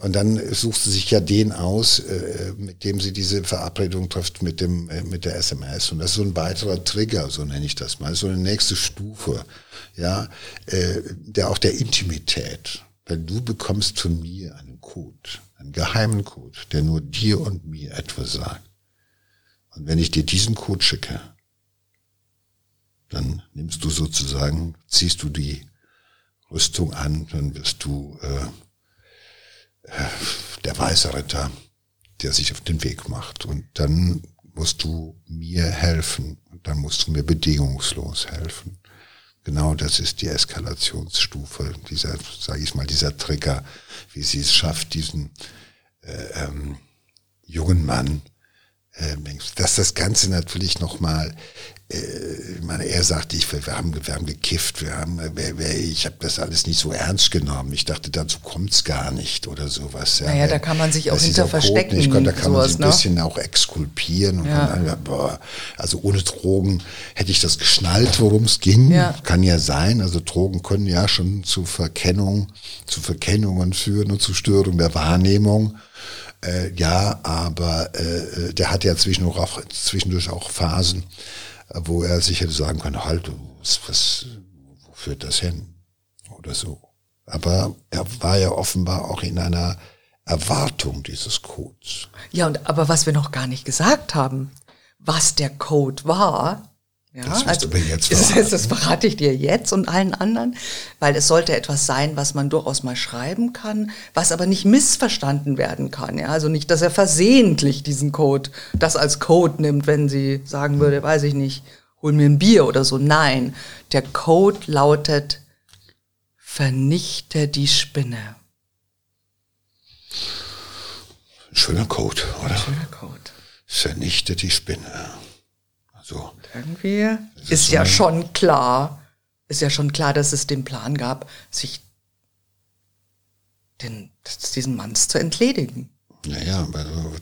Und dann sucht sie sich ja den aus, äh, mit dem sie diese Verabredung trifft mit dem, äh, mit der SMS. Und das ist so ein weiterer Trigger, so nenne ich das mal, so eine nächste Stufe, ja, äh, der auch der Intimität. Weil du bekommst von mir einen Code einen geheimen Code, der nur dir und mir etwas sagt. Und wenn ich dir diesen Code schicke, dann nimmst du sozusagen, ziehst du die Rüstung an, dann wirst du äh, äh, der weiße Ritter, der sich auf den Weg macht. Und dann musst du mir helfen und dann musst du mir bedingungslos helfen. Genau das ist die Eskalationsstufe, dieser, sage ich mal, dieser Trigger, wie sie es schafft, diesen äh, ähm, jungen Mann, äh, dass das Ganze natürlich nochmal ich meine, er sagte, ich, wir, haben, wir haben gekifft, wir haben, ich habe das alles nicht so ernst genommen. Ich dachte, dazu kommt's gar nicht oder sowas. Ja, naja, da kann man sich auch hinter verstecken. Nicht, da kann sowas, man sich ein ne? bisschen auch exkulpieren. Und ja. kann, boah, also ohne Drogen hätte ich das geschnallt, worum es ging. Ja. Kann ja sein. Also Drogen können ja schon zu Verkennung, zu Verkennungen führen und zu Störung der Wahrnehmung. Äh, ja, aber äh, der hat ja zwischendurch auch, zwischendurch auch Phasen, wo er sich hätte sagen können, halt, was, was, wo führt das hin? Oder so. Aber er war ja offenbar auch in einer Erwartung dieses Codes. Ja, und aber was wir noch gar nicht gesagt haben, was der Code war, ja, das also, du mir jetzt verraten. Das, verrate ich dir jetzt und allen anderen, weil es sollte etwas sein, was man durchaus mal schreiben kann, was aber nicht missverstanden werden kann. Ja? Also nicht, dass er versehentlich diesen Code, das als Code nimmt, wenn sie sagen würde, weiß ich nicht, hol mir ein Bier oder so. Nein, der Code lautet, vernichte die Spinne. Schöner Code, oder? Schöner Code. Vernichte die Spinne. So. Irgendwie ist, ist ja schon klar, ist ja schon klar, dass es den Plan gab, sich den, diesen Manns zu entledigen. Naja,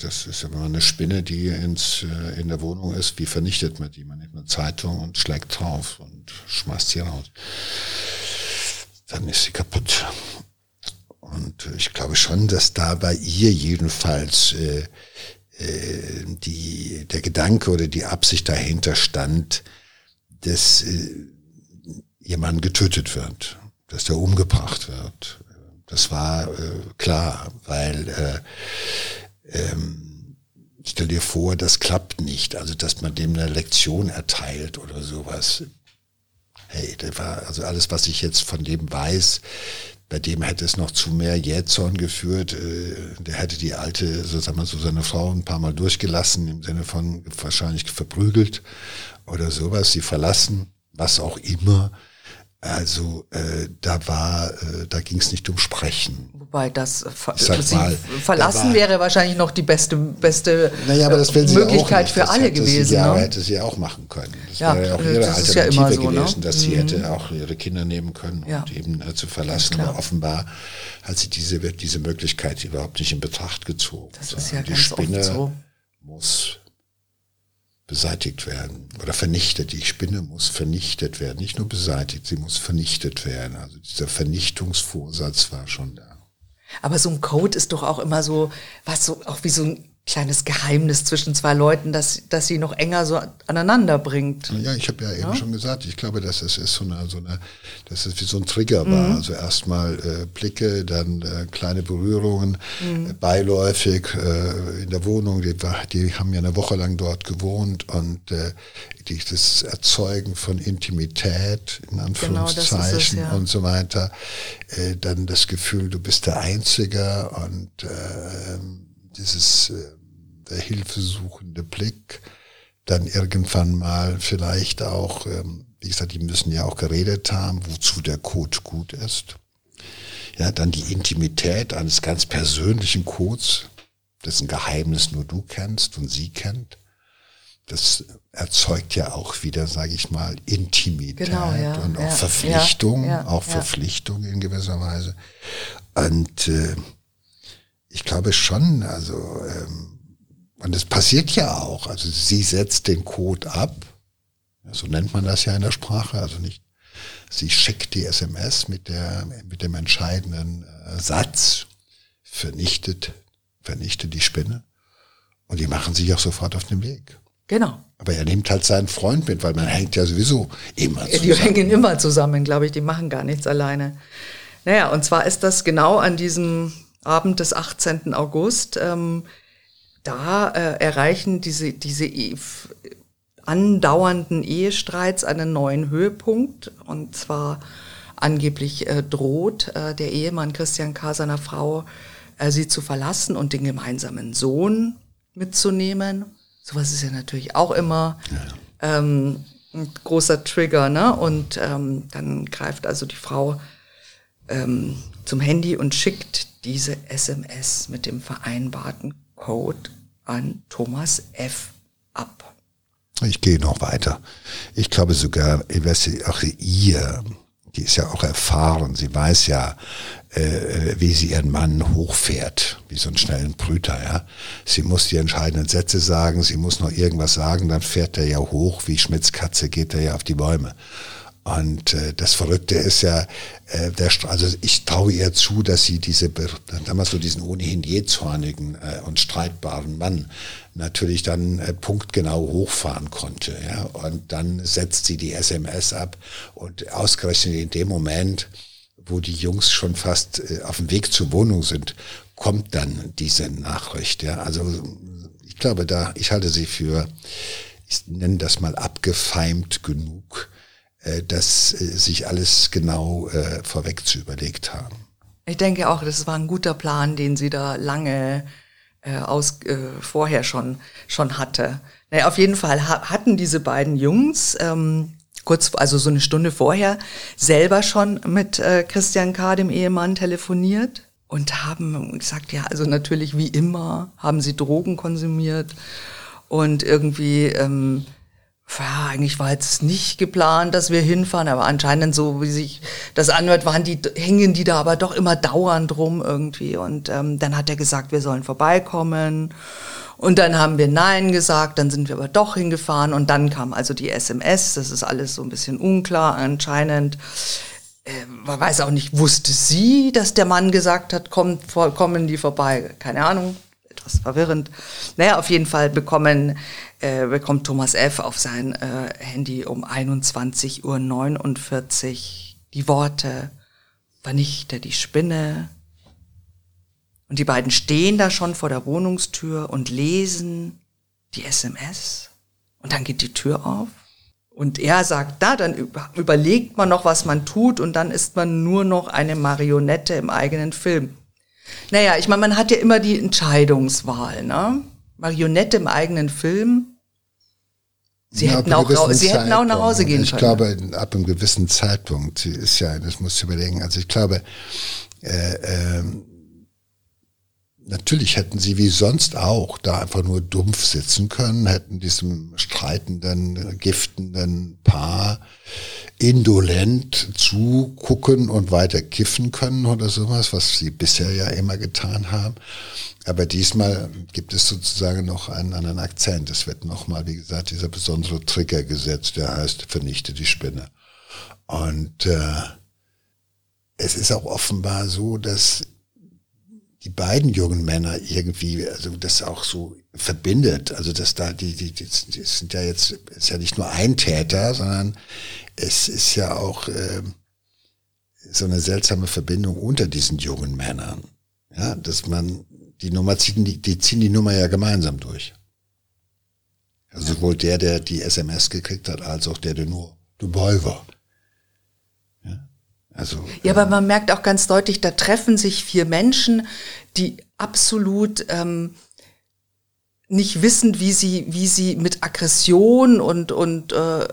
das ist ja immer eine Spinne, die ins, äh, in der Wohnung ist. Wie vernichtet man die? Man nimmt eine Zeitung und schlägt drauf und schmeißt sie raus. Dann ist sie kaputt. Und ich glaube schon, dass da bei ihr jedenfalls äh, äh, die, der Gedanke oder die Absicht dahinter stand, dass äh, jemand getötet wird, dass der umgebracht wird. Das war äh, klar, weil äh, ähm, stell dir vor, das klappt nicht, also dass man dem eine Lektion erteilt oder sowas. Hey, das war also alles, was ich jetzt von dem weiß, bei dem hätte es noch zu mehr Jähzorn geführt. Äh, der hätte die alte, so sagen wir so, seine Frau ein paar Mal durchgelassen, im Sinne von wahrscheinlich verprügelt oder sowas, sie verlassen, was auch immer. Also äh, da war, äh, da ging es nicht um Sprechen. Wobei das ver mal, verlassen war, wäre wahrscheinlich noch die beste beste naja, aber das will sie Möglichkeit auch für alle gewesen. Sie, ja, ne? hätte sie auch machen können. Das ja, wäre ja auch ihre Alternative ja so, ne? gewesen, ne? dass sie mhm. hätte auch ihre Kinder nehmen können ja. und eben äh, zu verlassen. Aber offenbar hat sie diese diese Möglichkeit überhaupt nicht in Betracht gezogen. Das ist ja die ganz Spinne so. muss beseitigt werden oder vernichtet. Die Spinne muss vernichtet werden, nicht nur beseitigt, sie muss vernichtet werden. Also dieser Vernichtungsvorsatz war schon da. Aber so ein Code ist doch auch immer so, was so, auch wie so ein kleines Geheimnis zwischen zwei Leuten, dass, dass sie noch enger so aneinander bringt. Ja, ich habe ja eben ja? schon gesagt, ich glaube, dass es ist so eine, so eine, dass es wie so ein Trigger war. Mhm. Also erstmal äh, Blicke, dann äh, kleine Berührungen, mhm. äh, beiläufig äh, in der Wohnung. Die, die haben ja eine Woche lang dort gewohnt und äh, die, das Erzeugen von Intimität in genau, Anführungszeichen genau, es, ja. und so weiter. Äh, dann das Gefühl, du bist der Einzige und äh, dieses äh, der hilfesuchende Blick, dann irgendwann mal vielleicht auch, ähm, wie gesagt, die müssen ja auch geredet haben, wozu der Code gut ist. Ja, dann die Intimität eines ganz persönlichen Codes, dessen Geheimnis nur du kennst und sie kennt. Das erzeugt ja auch wieder, sage ich mal, Intimität genau, ja, und auch ja, Verpflichtung, ja, auch Verpflichtung in gewisser Weise. Und äh, ich glaube schon, also ähm, und es passiert ja auch. Also sie setzt den Code ab, so nennt man das ja in der Sprache, also nicht. Sie schickt die SMS mit der mit dem entscheidenden äh, Satz, vernichtet vernichtet die Spinne und die machen sich auch sofort auf den Weg. Genau. Aber er nimmt halt seinen Freund mit, weil man hängt ja sowieso immer zusammen. Die hängen immer zusammen, glaube ich. Die machen gar nichts alleine. Naja, und zwar ist das genau an diesem Abend des 18. August. Ähm, da äh, erreichen diese, diese e andauernden Ehestreits einen neuen Höhepunkt. Und zwar angeblich äh, droht äh, der Ehemann Christian K. seiner Frau, äh, sie zu verlassen und den gemeinsamen Sohn mitzunehmen. Sowas ist ja natürlich auch immer ja. ähm, ein großer Trigger. Ne? Und ähm, dann greift also die Frau ähm, zum Handy und schickt diese SMS mit dem vereinbarten Code an Thomas F. ab. Ich gehe noch weiter. Ich glaube sogar, auch ihr, die ist ja auch erfahren, sie weiß ja, äh, wie sie ihren Mann hochfährt, wie so einen schnellen Brüter, ja. Sie muss die entscheidenden Sätze sagen, sie muss noch irgendwas sagen, dann fährt er ja hoch, wie Schmitz Katze geht er ja auf die Bäume. Und äh, das Verrückte ist ja, äh, der, also ich traue ihr zu, dass sie diese, damals so diesen ohnehin jähzornigen äh, und streitbaren Mann natürlich dann äh, punktgenau hochfahren konnte. Ja? Und dann setzt sie die SMS ab und ausgerechnet in dem Moment, wo die Jungs schon fast äh, auf dem Weg zur Wohnung sind, kommt dann diese Nachricht. Ja? Also ich glaube da, ich halte sie für, ich nenne das mal abgefeimt genug das äh, sich alles genau äh, vorweg zu überlegt haben. Ich denke auch, das war ein guter Plan, den sie da lange äh, aus, äh, vorher schon, schon hatte. Naja, auf jeden Fall ha hatten diese beiden Jungs ähm, kurz, also so eine Stunde vorher, selber schon mit äh, Christian K., dem Ehemann, telefoniert und haben gesagt, ja, also natürlich wie immer haben sie Drogen konsumiert und irgendwie ähm, ja, eigentlich war jetzt nicht geplant, dass wir hinfahren, aber anscheinend so, wie sich das anhört, waren die, hängen die da aber doch immer dauernd rum irgendwie. Und ähm, dann hat er gesagt, wir sollen vorbeikommen. Und dann haben wir Nein gesagt, dann sind wir aber doch hingefahren und dann kam also die SMS, das ist alles so ein bisschen unklar anscheinend. Äh, man weiß auch nicht, wusste sie, dass der Mann gesagt hat, kommt, kommen die vorbei? Keine Ahnung, etwas verwirrend. Naja, auf jeden Fall bekommen äh, bekommt Thomas F. auf sein äh, Handy um 21.49 Uhr die Worte vernichte die Spinne. Und die beiden stehen da schon vor der Wohnungstür und lesen die SMS. Und dann geht die Tür auf. Und er sagt, da, dann überlegt man noch, was man tut und dann ist man nur noch eine Marionette im eigenen Film. Naja, ich meine, man hat ja immer die Entscheidungswahl, ne? Marionette im eigenen Film Sie, hätten auch, Sie hätten auch nach Hause gehen ich können. Ich glaube, ab einem gewissen Zeitpunkt, sie ist ja, das musst du überlegen, also ich glaube, äh, äh, natürlich hätten sie wie sonst auch da einfach nur dumpf sitzen können, hätten diesem streitenden, giftenden Paar indolent zugucken und weiter kiffen können oder sowas, was sie bisher ja immer getan haben. Aber diesmal gibt es sozusagen noch einen anderen Akzent. Es wird nochmal, wie gesagt, dieser besondere Trigger gesetzt, der heißt, vernichte die Spinne. Und äh, es ist auch offenbar so, dass die beiden jungen Männer irgendwie, also das auch so verbindet. Also dass da die, die, die, die sind ja jetzt, ist ja nicht nur ein Täter, sondern es ist ja auch äh, so eine seltsame Verbindung unter diesen jungen Männern. Ja, dass man die Nummer ziehen, die, die ziehen die Nummer ja gemeinsam durch. Also sowohl der, der die SMS gekriegt hat, als auch der, der nur dabei war. Also, ja, aber man merkt auch ganz deutlich, da treffen sich vier Menschen, die absolut ähm, nicht wissen, wie sie, wie sie mit Aggression und, und äh,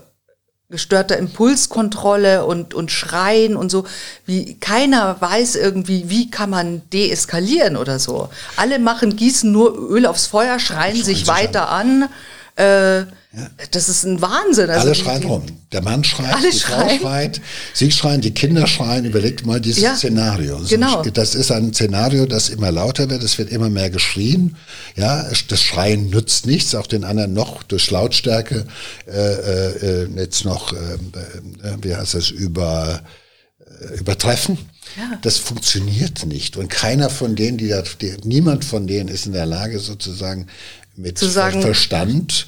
gestörter Impulskontrolle und, und Schreien und so, wie keiner weiß irgendwie, wie kann man deeskalieren oder so. Alle machen, gießen nur Öl aufs Feuer, schreien sich weiter an. Äh, ja. Das ist ein Wahnsinn. Also Alle schreien rum. Der Mann schreit, die schreien. Frau schreit, sie schreien, die Kinder schreien. Überlegt mal dieses ja, Szenario. Genau. Das ist ein Szenario, das immer lauter wird. Es wird immer mehr geschrien. Ja, das Schreien nützt nichts. Auch den anderen noch durch Lautstärke äh, äh, jetzt noch, äh, äh, wie heißt das, über äh, übertreffen. Ja. Das funktioniert nicht. Und keiner von denen, die da, die, niemand von denen ist in der Lage, sozusagen mit sagen, Verstand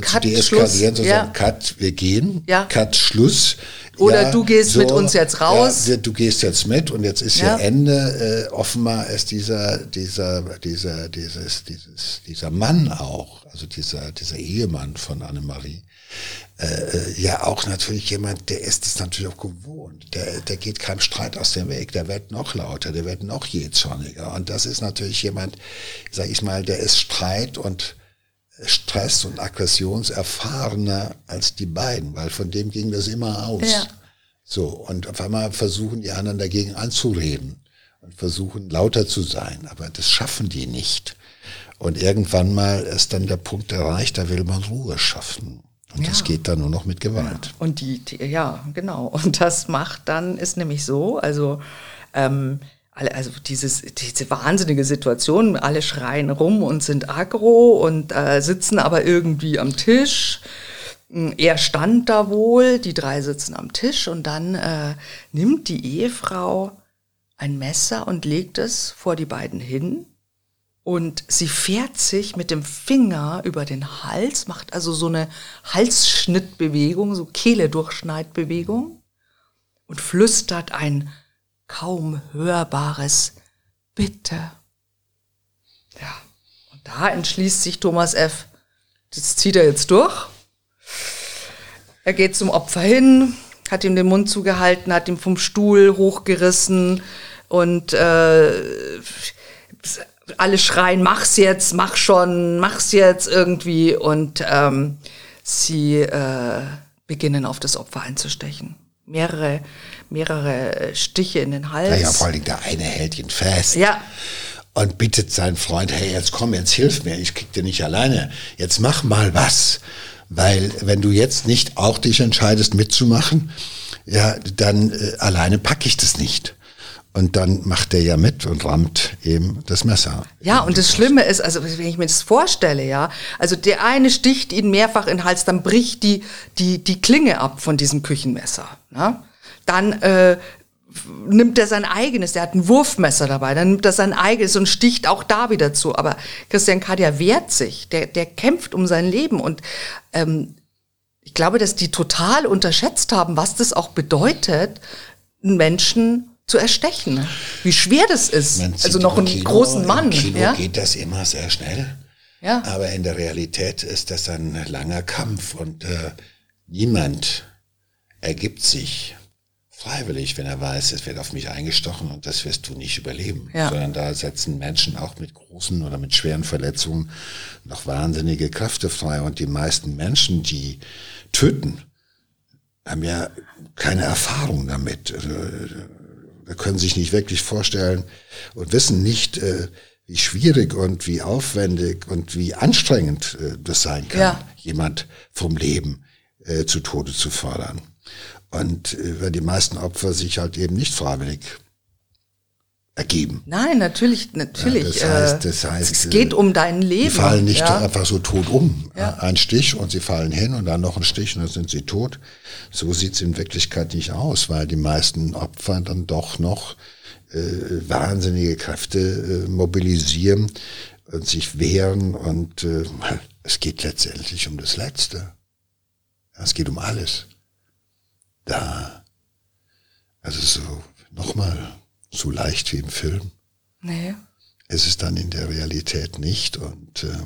Cut, zu deeskalieren, zu sagen, Cut, wir gehen, ja. Cut, Schluss. Oder ja, du gehst so, mit uns jetzt raus. Ja, du gehst jetzt mit und jetzt ist ja, Ende. Äh, offenbar ist dieser, dieser, dieser, dieses, dieses, dieser Mann auch, also dieser, dieser Ehemann von Annemarie, äh, äh, ja auch natürlich jemand, der ist es natürlich auch gewohnt. Der, der geht keinem Streit aus dem Weg, der wird noch lauter, der wird noch jähzorniger. Und das ist natürlich jemand, sag ich mal, der ist Streit und Stress- und Aggressionserfahrener als die beiden, weil von dem ging das immer aus. Ja. So, und auf einmal versuchen die anderen dagegen anzureden und versuchen lauter zu sein, aber das schaffen die nicht. Und irgendwann mal ist dann der Punkt erreicht, da will man Ruhe schaffen. Und ja. das geht dann nur noch mit Gewalt. Ja. Und die, die, ja, genau. Und das macht dann, ist nämlich so, also ähm, also dieses, diese wahnsinnige Situation, alle schreien rum und sind aggro und äh, sitzen aber irgendwie am Tisch. Hm, er stand da wohl, die drei sitzen am Tisch und dann äh, nimmt die Ehefrau ein Messer und legt es vor die beiden hin und sie fährt sich mit dem Finger über den Hals, macht also so eine Halsschnittbewegung, so Kehle-Durchschneidbewegung und flüstert ein kaum hörbares Bitte. Ja, und da entschließt sich Thomas F., das zieht er jetzt durch. Er geht zum Opfer hin, hat ihm den Mund zugehalten, hat ihn vom Stuhl hochgerissen und äh, alle schreien, mach's jetzt, mach schon, mach's jetzt irgendwie und ähm, sie äh, beginnen auf das Opfer einzustechen. Mehrere mehrere Stiche in den Hals. Ja, vor allem der eine hält ihn fest. Ja. Und bittet seinen Freund, hey, jetzt komm, jetzt hilf mir, ich krieg dir nicht alleine. Jetzt mach mal was. Weil wenn du jetzt nicht auch dich entscheidest mitzumachen, ja, dann äh, alleine packe ich das nicht. Und dann macht er ja mit und rammt eben das Messer. Ja, und das Schlimme ist, also wenn ich mir das vorstelle, ja, also der eine sticht ihn mehrfach in den Hals, dann bricht die, die, die Klinge ab von diesem Küchenmesser. Ne? dann äh, nimmt er sein eigenes, der hat ein Wurfmesser dabei, dann nimmt er sein eigenes und sticht auch da wieder zu. Aber Christian Kadia wehrt sich, der, der kämpft um sein Leben und ähm, ich glaube, dass die total unterschätzt haben, was das auch bedeutet, einen Menschen zu erstechen. Wie schwer das ist. Also noch einen Kino, großen Mann. Im Kino ja? geht das immer sehr schnell. Ja. Aber in der Realität ist das ein langer Kampf und äh, niemand ergibt sich freiwillig, wenn er weiß, es wird auf mich eingestochen und das wirst du nicht überleben. Ja. Sondern da setzen Menschen auch mit großen oder mit schweren Verletzungen noch wahnsinnige Kräfte frei. Und die meisten Menschen, die töten, haben ja keine Erfahrung damit. Wir können sich nicht wirklich vorstellen und wissen nicht, äh, wie schwierig und wie aufwendig und wie anstrengend äh, das sein kann, ja. jemand vom Leben äh, zu Tode zu fordern. Und äh, weil die meisten Opfer sich halt eben nicht freiwillig ergeben. Nein, natürlich, natürlich. Ja, das heißt, das heißt, es geht um dein Leben. Die fallen nicht ja. einfach so tot um. Ja. Ein Stich und sie fallen hin und dann noch ein Stich und dann sind sie tot. So sieht's in Wirklichkeit nicht aus, weil die meisten Opfer dann doch noch äh, wahnsinnige Kräfte äh, mobilisieren und sich wehren und äh, es geht letztendlich um das Letzte. Es geht um alles. Da, also so, nochmal, so leicht wie im Film. Nee. Es ist dann in der Realität nicht und äh,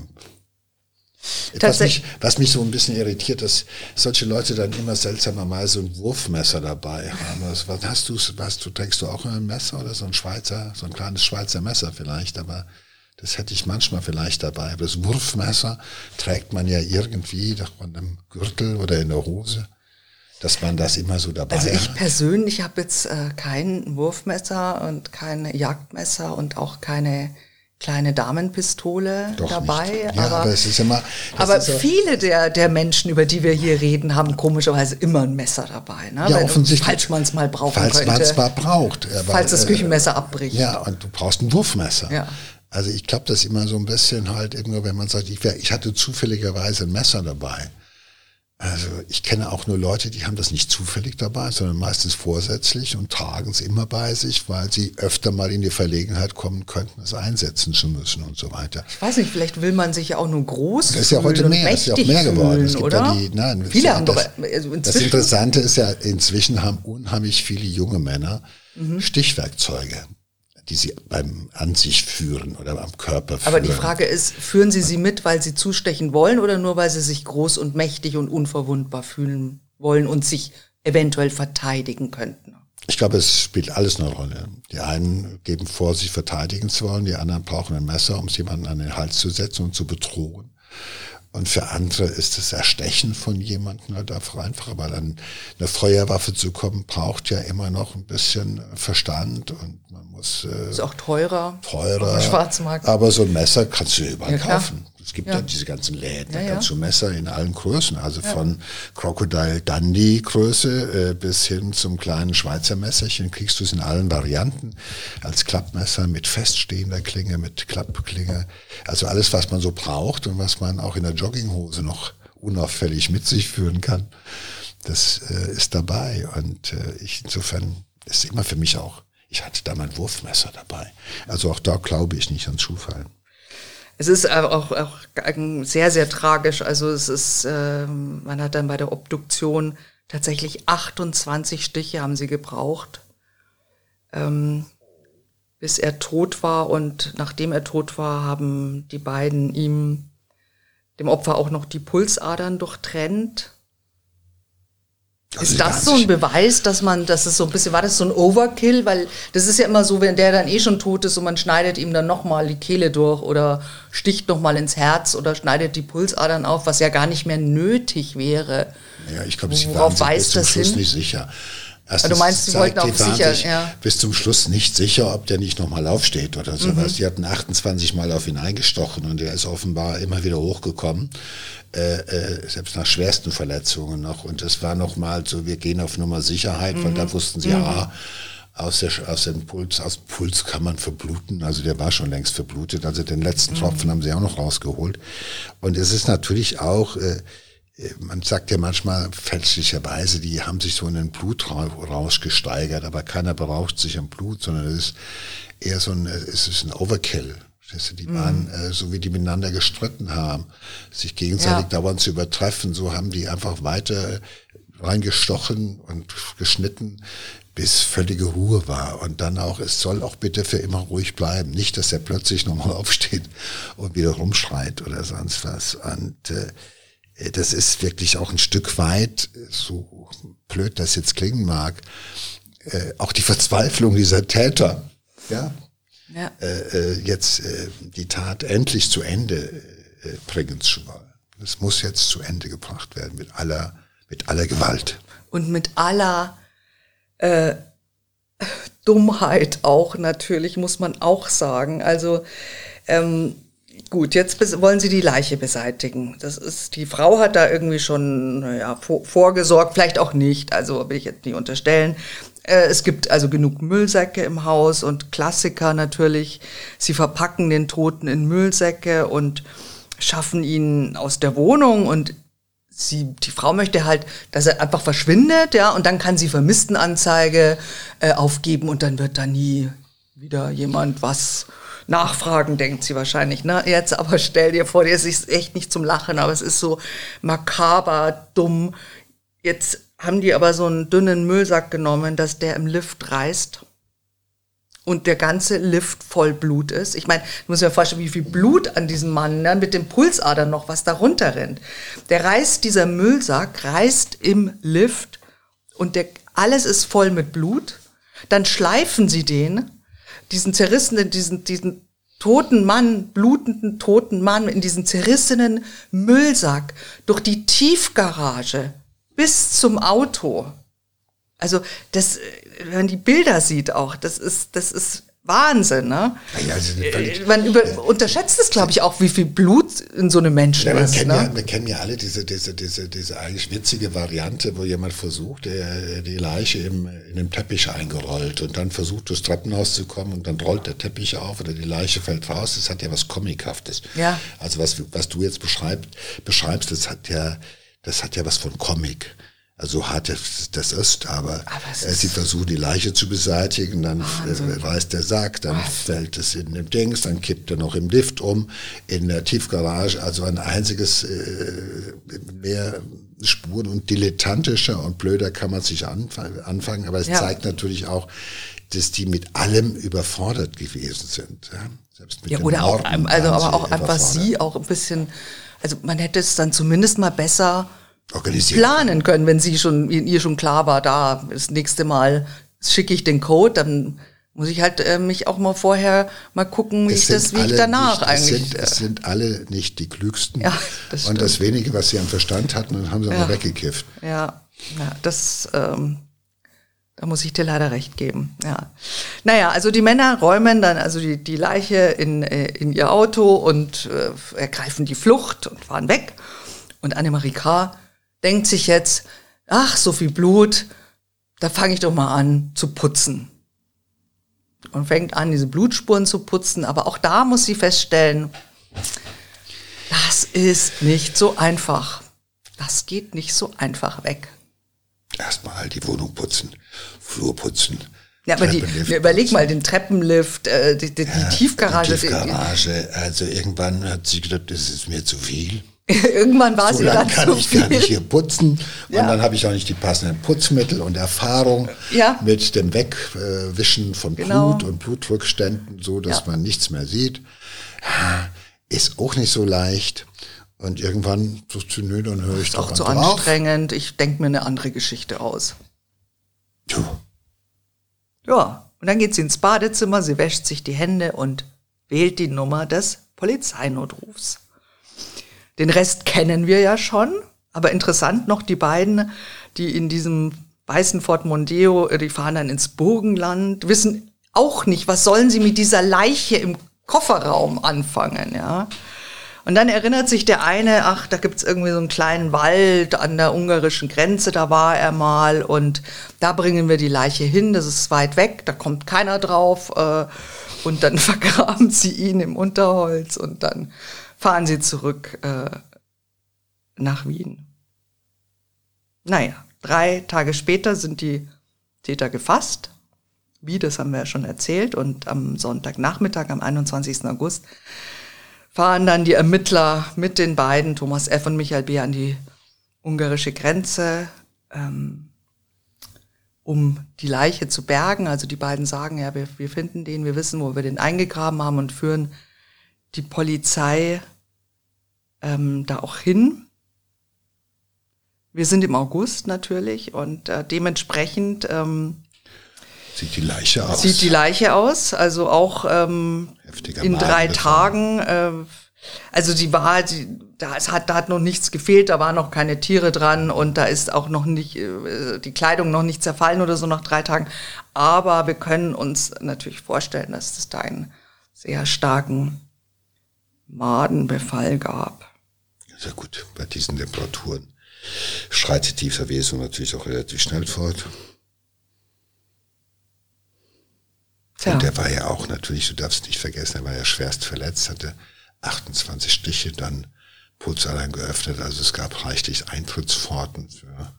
was mich, was mich so ein bisschen irritiert, dass solche Leute dann immer seltsamerweise ein Wurfmesser dabei haben. Was, was hast du? Was du trägst du auch ein Messer oder so ein Schweizer, so ein kleines Schweizer Messer vielleicht? Aber das hätte ich manchmal vielleicht dabei. Aber das Wurfmesser trägt man ja irgendwie doch an einem Gürtel oder in der Hose, dass man das immer so dabei Also ich hat. persönlich habe jetzt äh, kein Wurfmesser und kein Jagdmesser und auch keine kleine Damenpistole Doch dabei. Ja, aber, aber es ist immer. aber ist viele der, der Menschen, über die wir hier reden, haben komischerweise immer ein Messer dabei. Ne? Ja, offensichtlich. Falls man es mal brauchen Falls man es mal braucht. Aber, falls das äh, Küchenmesser abbricht. Ja, und du brauchst ein Wurfmesser. Ja. Also ich glaube, das immer so ein bisschen halt irgendwo, wenn man sagt, ich, wär, ich hatte zufälligerweise ein Messer dabei. Also ich kenne auch nur Leute, die haben das nicht zufällig dabei, sondern meistens vorsätzlich und tragen es immer bei sich, weil sie öfter mal in die Verlegenheit kommen könnten, es einsetzen zu müssen und so weiter. Ich weiß nicht, vielleicht will man sich ja auch nur groß Das ist ja heute mehr, ist ja auch mehr geworden. Fühlen, es gibt oder? ja die, nein, Viele haben doch, das, also das Interessante ist ja, inzwischen haben unheimlich viele junge Männer Stichwerkzeuge, die sie beim an sich führen oder am Körper führen. aber die Frage ist, führen Sie sie mit, weil Sie zustechen wollen oder nur, weil Sie sich groß und mächtig und unverwundbar fühlen wollen und sich eventuell verteidigen könnten? Ich glaube, es spielt alles eine Rolle. Die einen geben vor, sich verteidigen zu wollen, die anderen brauchen ein Messer, um jemanden an den Hals zu setzen und zu bedrohen. Und für andere ist das Erstechen von jemandem halt einfach einfacher, weil an eine Feuerwaffe zu kommen, braucht ja immer noch ein bisschen Verstand und man muss äh, Ist auch teurer. teurer. Schwarzmarkt. Aber so ein Messer kannst du überall Ja, kaufen. Es gibt ja. Ja. diese ganzen Läden, da Ja, ja. kannst du Messer in allen Größen, also von Crocodile Dundee Größe äh, bis hin zum kleinen Schweizer Messerchen kriegst du es in allen Varianten. Als Klappmesser mit feststehender Klinge, mit Klappklinge. Also alles, was man so braucht und was man auch in der Jogginghose noch unauffällig mit sich führen kann, das äh, ist dabei. Und äh, ich insofern ist immer für mich auch, ich hatte da mein Wurfmesser dabei. Also auch da glaube ich nicht an Zufall. Es ist auch, auch sehr, sehr tragisch. Also es ist, ähm, man hat dann bei der Obduktion tatsächlich 28 Stiche haben sie gebraucht, ähm, bis er tot war. Und nachdem er tot war, haben die beiden ihm, dem Opfer auch noch die Pulsadern durchtrennt. Also Ist das so ein Beweis, dass man, das ist so ein bisschen, war das so ein Overkill? Weil das ist ja immer so, wenn der dann eh schon tot ist und man schneidet ihm dann nochmal die Kehle durch oder sticht nochmal ins Herz oder schneidet die Pulsadern auf, was ja gar nicht mehr nötig wäre. Ja, ich glaube, sie waren sich bis zum das Schluss hin? nicht sicher. Erstens Also du meinst, sie zeigt, wollten auch sicher, sich ja. bis zum Schluss nicht sicher, ob der nicht nochmal aufsteht oder Mhm. sowas. Die hatten 28 Mal auf ihn eingestochen und er ist offenbar immer wieder hochgekommen, äh, äh, selbst nach schwersten Verletzungen noch. Und es war nochmal so, wir gehen auf Nummer Sicherheit, weil Mhm. da wussten sie, ja, aus, der, aus dem Puls, aus Puls kann man verbluten. Also der war schon längst verblutet. Also den letzten Mhm. Tropfen haben sie auch noch rausgeholt. Und es ist natürlich auch, äh, man sagt ja manchmal fälschlicherweise, die haben sich so in den Blutrausch gesteigert, aber keiner berauscht sich am Blut, sondern es ist eher so ein, es ist ein Overkill. Die waren, äh, so wie die miteinander gestritten haben, sich gegenseitig Ja. dauernd zu übertreffen, so haben die einfach weiter reingestochen und geschnitten, bis völlige Ruhe war. Und dann auch, es soll auch bitte für immer ruhig bleiben. Nicht, dass er plötzlich nochmal aufsteht und wieder rumschreit oder sonst was. Und äh, das ist wirklich auch ein Stück weit, so blöd das jetzt klingen mag, äh, auch die Verzweiflung dieser Täter, ja, Ja. äh, äh, jetzt äh, die Tat endlich zu Ende äh, bringen zu wollen. Das muss jetzt zu Ende gebracht werden mit aller, mit aller Gewalt. Und mit aller äh, Dummheit auch natürlich, muss man auch sagen. Also ähm, Gut, jetzt wollen sie die Leiche beseitigen. Das ist, die Frau hat da irgendwie schon naja, vor, vorgesorgt, vielleicht auch nicht, also will ich jetzt nicht unterstellen. Äh, es gibt also genug Müllsäcke im Haus und Klassiker natürlich. Sie verpacken den Toten in Müllsäcke und schaffen ihn aus der Wohnung und sie, die Frau möchte halt, dass er einfach verschwindet, ja, und dann kann sie Vermisstenanzeige äh, aufgeben und dann wird da nie wieder jemand was nachfragen, denkt sie wahrscheinlich. Ne? Jetzt aber stell dir vor, das ist echt nicht zum Lachen, aber es ist so makaber, dumm. Jetzt haben die aber so einen dünnen Müllsack genommen, dass der im Lift reißt und der ganze Lift voll Blut ist. Ich meine, du musst dir vorstellen, wie viel Blut an diesem Mann, ne, mit den Pulsadern noch, was da runterrennt. Der reißt, dieser Müllsack reißt im Lift und der, alles ist voll mit Blut. Dann schleifen sie den, diesen zerrissenen, diesen, diesen toten Mann, blutenden toten Mann in diesen zerrissenen Müllsack durch die Tiefgarage bis zum Auto. Also das, wenn man die Bilder sieht auch, das ist, das ist Wahnsinn, ne? Ja, also man über, ja, unterschätzt es, glaube ich, auch, wie viel Blut in so einem Menschen ja, ist. Kennen ne? ja, wir kennen ja alle diese, diese, diese, diese eigentlich witzige Variante, wo jemand versucht, der, die Leiche im, in den Teppich eingerollt und dann versucht, durchs Treppenhaus zu kommen und dann rollt der Teppich auf oder die Leiche fällt raus. Das hat ja was Comichaftes. Ja. Also was, was du jetzt beschreibst, beschreibst, das hat ja, das hat ja was von Comic. Also hart das ist, aber, aber äh, sie versuchen die Leiche zu beseitigen, dann Wahnsinn. reißt der Sack, dann Was? fällt es in den Dings, dann kippt er noch im Lift um, in der Tiefgarage, also ein einziges äh, mehr Spuren und dilettantischer und blöder kann man sich anfangen, aber es ja. zeigt natürlich auch, dass die mit allem überfordert gewesen sind. Ja, Selbst mit ja oder auch, also aber auch einfach sie auch ein bisschen, also man hätte es dann zumindest mal besser. Planen können, wenn sie schon, ihr schon klar war, da das nächste Mal schicke ich den Code, dann muss ich halt äh, mich auch mal vorher mal gucken, wie es ich das, wie ich danach nicht, eigentlich. Es sind, es sind alle nicht die klügsten. Ja, das. Und das wenige, was sie am Verstand hatten, haben sie ja. mal weggekifft. Ja, ja das, ähm, da muss ich dir leider recht geben. Ja. Naja, also die Männer räumen dann also die, die Leiche in, äh, in ihr Auto und äh, ergreifen die Flucht und fahren weg. Und Annemarie K denkt sich jetzt, ach, so viel Blut, da fange ich doch mal an zu putzen. Und fängt an, diese Blutspuren zu putzen. Aber auch da muss sie feststellen, das ist nicht so einfach. Das geht nicht so einfach weg. Erstmal die Wohnung putzen, Flur putzen. Ja, aber die, überleg mal, den Treppenlift, äh, die, die, ja, die Tiefgarage. Die Tiefgarage, also irgendwann hat sie gedacht, das ist mir zu viel. Irgendwann war so sie dann kann ich viel. gar nicht hier putzen. Ja. Und dann habe ich auch nicht die passenden Putzmittel und Erfahrung ja. mit dem Wegwischen von genau. Blut und Blutrückständen, so dass ja. man nichts mehr sieht. Ist auch nicht so leicht. Und irgendwann so zu nö, dann höre ich doch auch zu drauf. anstrengend. Ich denke mir eine andere Geschichte aus. Jo. Ja, und dann geht sie ins Badezimmer, sie wäscht sich die Hände und wählt die Nummer des Polizeinotrufs. Den Rest kennen wir ja schon, aber interessant noch die beiden, die in diesem weißen Fort Mondeo, die fahren dann ins Burgenland, wissen auch nicht, was sollen sie mit dieser Leiche im Kofferraum anfangen, ja. Und dann erinnert sich der eine, ach, da gibt's irgendwie so einen kleinen Wald an der ungarischen Grenze, da war er mal und da bringen wir die Leiche hin, das ist weit weg, da kommt keiner drauf äh, und dann vergraben sie ihn im Unterholz und dann fahren sie zurück äh, nach Wien. Naja, drei Tage später sind die Täter gefasst. Wie, das haben wir ja schon erzählt. Und am Sonntagnachmittag, am 21. August, fahren dann die Ermittler mit den beiden, Thomas F. und Michael B., an die ungarische Grenze, ähm, um die Leiche zu bergen. Also die beiden sagen, ja, wir, wir finden den, wir wissen, wo wir den eingegraben haben und führen die Polizei ähm, da auch hin. Wir sind im August natürlich und äh, dementsprechend ähm, sieht die Leiche aus. Sieht die Leiche aus, also auch ähm, in drei Tagen. Äh, also die war, die, da, hat, da hat noch nichts gefehlt, da waren noch keine Tiere dran und da ist auch noch nicht äh, die Kleidung noch nicht zerfallen oder so nach drei Tagen. Aber wir können uns natürlich vorstellen, dass es da einen sehr starken Madenbefall gab. Sehr gut, bei diesen Temperaturen schreitet die Verwesung natürlich auch relativ schnell fort. Tja. Und der war ja auch natürlich, du darfst nicht vergessen, er war ja schwerst verletzt, hatte 28 Stiche, dann Putzalarm geöffnet, also es gab reichlich Eintrittspforten für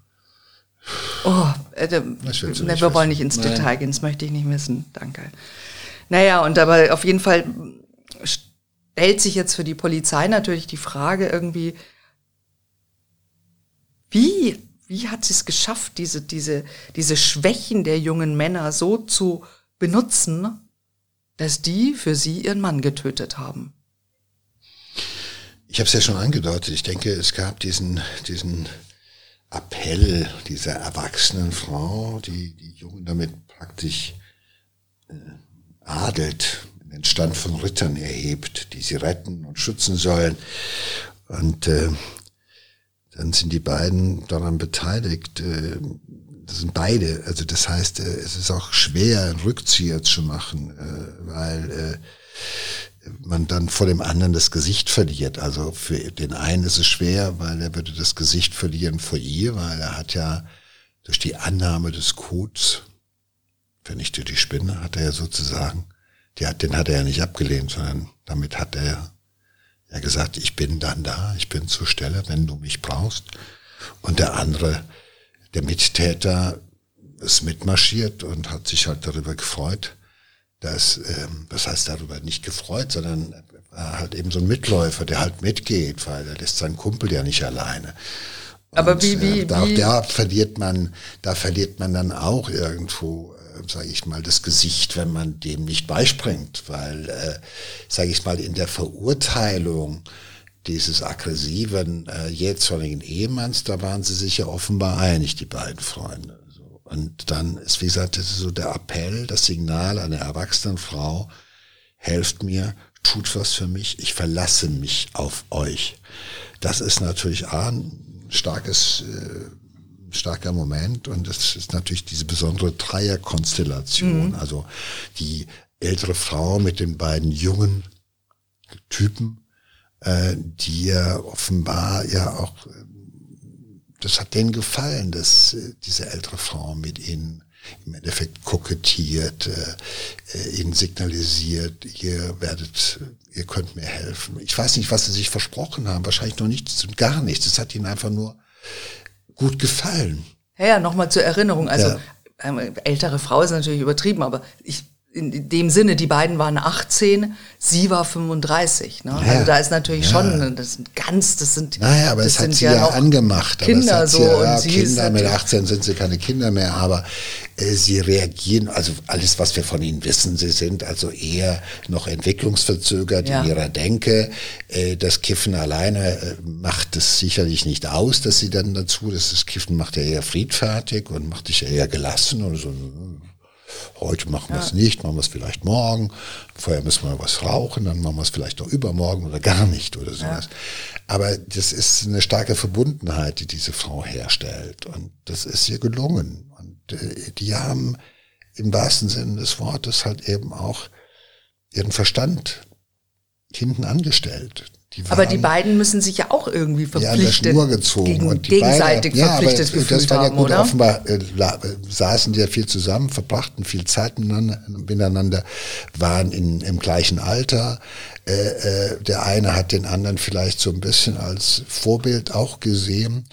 Oh, äh, ne, wir wissen. wollen nicht ins Nein. Detail gehen, das möchte ich nicht wissen. Danke. Naja, und aber auf jeden Fall stellt sich jetzt für die Polizei natürlich die Frage irgendwie, wie, wie hat sie es geschafft, diese, diese, diese Schwächen der jungen Männer so zu benutzen, dass die für sie ihren Mann getötet haben? Ich habe es ja schon angedeutet. Ich denke, es gab diesen, diesen Appell dieser erwachsenen Frau, die die Jungen damit praktisch äh, adelt, den Stand von Rittern erhebt, die sie retten und schützen sollen. Und äh, dann sind die beiden daran beteiligt. Äh, das sind beide. Also das heißt, äh, es ist auch schwer, einen Rückzieher zu machen, äh, weil äh, man dann vor dem anderen das Gesicht verliert. Also für den einen ist es schwer, weil er würde das Gesicht verlieren vor ihr, weil er hat ja durch die Annahme des Codes, vernichtet die Spinne, hat er ja sozusagen hat, den hat er ja nicht abgelehnt, sondern damit hat er ja gesagt, ich bin dann da, ich bin zur Stelle, wenn du mich brauchst. Und der andere, der Mittäter, ist mitmarschiert und hat sich halt darüber gefreut, dass, ähm, was heißt darüber nicht gefreut, sondern halt eben so ein Mitläufer, der halt mitgeht, weil er lässt seinen Kumpel ja nicht alleine. Aber und, wie, wie, äh, da, wie? da verliert man, da verliert man dann auch irgendwo sage ich mal, das Gesicht, wenn man dem nicht beispringt, weil, äh, sage ich mal, in der Verurteilung dieses aggressiven, äh, jähzornigen Ehemanns, da waren sie sich ja offenbar einig, die beiden Freunde. So. Und dann ist, wie gesagt, das ist so der Appell, das Signal einer erwachsenen Frau, helft mir, tut was für mich, ich verlasse mich auf euch. Das ist natürlich A, ein starkes äh, starker Moment und das ist natürlich diese besondere Dreierkonstellation, mhm. also die ältere Frau mit den beiden jungen Typen, äh, die ja offenbar ja auch, das hat denen gefallen, dass äh, diese ältere Frau mit ihnen im Endeffekt kokettiert, äh, äh, ihnen signalisiert, ihr werdet, ihr könnt mir helfen. Ich weiß nicht, was sie sich versprochen haben, wahrscheinlich noch nichts und gar nichts. Es hat ihnen einfach nur gut gefallen. Ja, ja nochmal zur Erinnerung. Also ja. ähm, ältere Frau ist natürlich übertrieben, aber ich in dem Sinne, die beiden waren 18, sie war 35. Ne? Ja, also da ist natürlich ja. schon, das sind ganz, das sind. Naja, aber das es hat sie ja, ja angemacht. Kinder so. Ja, und sie Kinder mit 18 sind sie keine Kinder mehr, aber äh, sie reagieren, also alles, was wir von ihnen wissen, sie sind also eher noch entwicklungsverzögert in ihrer Denke. Äh, das Kiffen alleine äh, macht es sicherlich nicht aus, dass sie dann dazu, das, das Kiffen macht ja eher friedfertig und macht dich eher gelassen und so Heute machen wir es nicht, machen wir es vielleicht morgen. Vorher müssen wir was rauchen, dann machen wir es vielleicht noch übermorgen oder gar nicht oder sowas. Ja. Aber das ist eine starke Verbundenheit, die diese Frau herstellt. Und das ist ihr gelungen. Und äh, die haben im wahrsten Sinne des Wortes halt eben auch ihren Verstand hinten angestellt. Die aber die beiden müssen sich ja auch irgendwie verpflichtet, Schnur gezogen und die gegenseitig beide, verpflichtet ja, aber das, das war ja gut, oder? Offenbar äh, saßen die ja viel zusammen, verbrachten viel Zeit miteinander, miteinander waren in, im gleichen Alter. Äh, äh, der eine hat den anderen vielleicht so ein bisschen als Vorbild auch gesehen.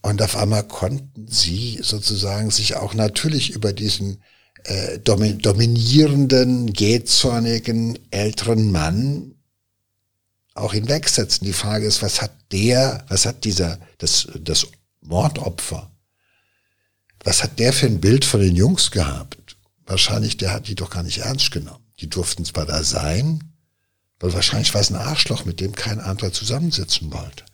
Und auf einmal konnten sie sozusagen sich auch natürlich über diesen äh, dominierenden, jähzornigen älteren Mann auch hinwegsetzen. Die Frage ist, was hat der, was hat dieser, das, das Mordopfer, was hat der für ein Bild von den Jungs gehabt? Wahrscheinlich, der hat die doch gar nicht ernst genommen. Die durften zwar da sein, weil wahrscheinlich war es ein Arschloch, mit dem kein anderer zusammensitzen wollte.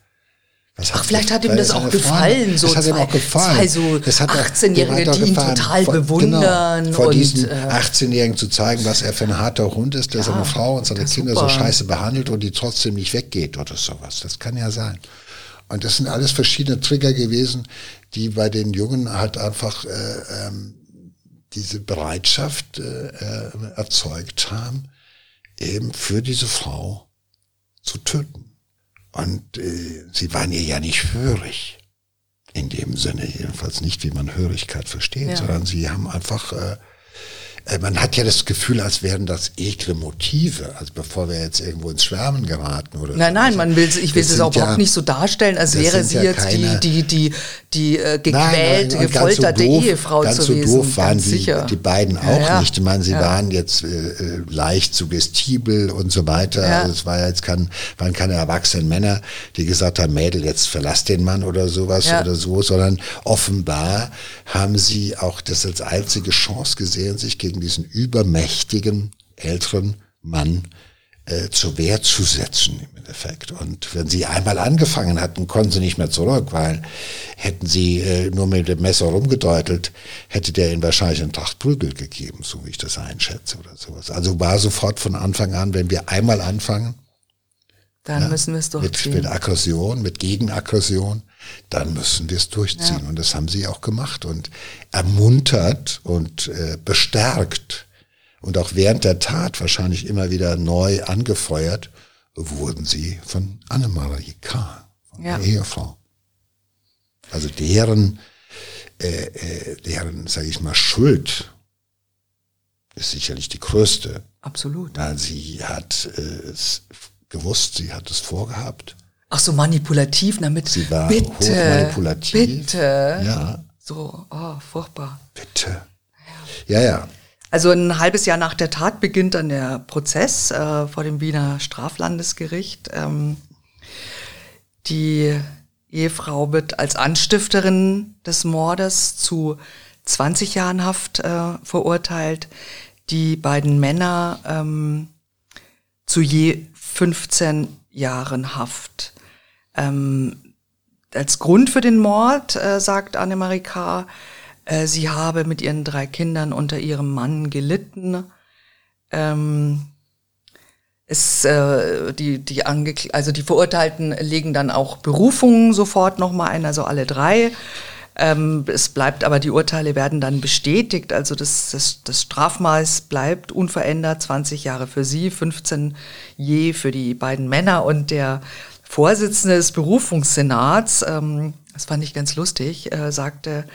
Ach, vielleicht hat ihm das auch gefallen, so das hat zwei, ihm auch gefallen. zwei so 18-Jährige, die ihn total vor, bewundern. Genau, vor und, diesen äh, 18-Jährigen zu zeigen, was er für ein harter Hund ist, der ja, seine Frau und seine Kinder super. so scheiße behandelt und die trotzdem nicht weggeht oder sowas. Das kann ja sein. Und das sind alles verschiedene Trigger gewesen, die bei den Jungen halt einfach äh, ähm, diese Bereitschaft äh, äh erzeugt haben, eben für diese Frau zu töten. Und äh, sie waren ihr ja nicht hörig. In dem Sinne jedenfalls nicht, wie man Hörigkeit versteht, ja. sondern sie haben einfach äh, man hat ja das Gefühl, als wären das ekle Motive, also bevor wir jetzt irgendwo ins Schwärmen geraten oder Nein, nein, man will, ich will es auch überhaupt nicht so darstellen, als wäre sie ja jetzt keine, die, die, die, die äh, gequälte, nein, gefolterte so doof, Ehefrau ganz zu so gewesen. doof waren die, die beiden auch ja, nicht. Ich meine, sie ja. waren jetzt äh, äh, leicht suggestibel und so weiter. Ja. Also es war jetzt kein, waren keine erwachsenen Männer, die gesagt haben, Mädel, jetzt verlass den Mann oder sowas oder so, sondern offenbar haben sie auch das als einzige Chance gesehen, sich gegen gegen diesen übermächtigen älteren Mann äh, zur Wehr zu setzen im Endeffekt. Und wenn sie einmal angefangen hatten, konnten sie nicht mehr zurück, weil hätten sie äh, nur mit dem Messer rumgedeutelt, hätte der ihnen wahrscheinlich einen Tracht Prügel gegeben, so wie ich das einschätze oder sowas. Also war sofort von Anfang an, wenn wir einmal anfangen, dann ja, müssen wir es durchziehen. Mit, mit Aggression, mit Gegenaggression, dann müssen wir es durchziehen. Ja. Und das haben sie auch gemacht und ermuntert und äh, bestärkt und auch während der Tat wahrscheinlich immer wieder neu angefeuert, wurden sie von Annemarie K., von ja. der Ehefrau. Also deren, äh, äh, deren, sage ich mal, Schuld ist sicherlich die größte. Absolut. Weil sie hat äh, es gewusst, sie hat es vorgehabt. Ach so, manipulativ, damit. Sie war bitte, hochmanipulativ. Bitte. Ja. So, oh, furchtbar. Bitte. Ja, ja. Also ein halbes Jahr nach der Tat beginnt dann der Prozess äh, vor dem Wiener Straflandesgericht. Ähm, die Ehefrau wird als Anstifterin des Mordes zu 20 Jahren Haft äh, verurteilt. Die beiden Männer ähm, zu je 15 Jahren Haft. Ähm, als Grund für den Mord äh, sagt Annemarie K., äh, sie habe mit ihren drei Kindern unter ihrem Mann gelitten. Ähm, es, äh, die, die also die Verurteilten legen dann auch Berufungen sofort nochmal ein, also alle drei. Ähm, es bleibt aber, die Urteile werden dann bestätigt, also das, das, das Strafmaß bleibt unverändert, 20 Jahre für sie, 15 je für die beiden Männer und der Vorsitzende des Berufungssenats, ähm, das fand ich ganz lustig, äh, sagte,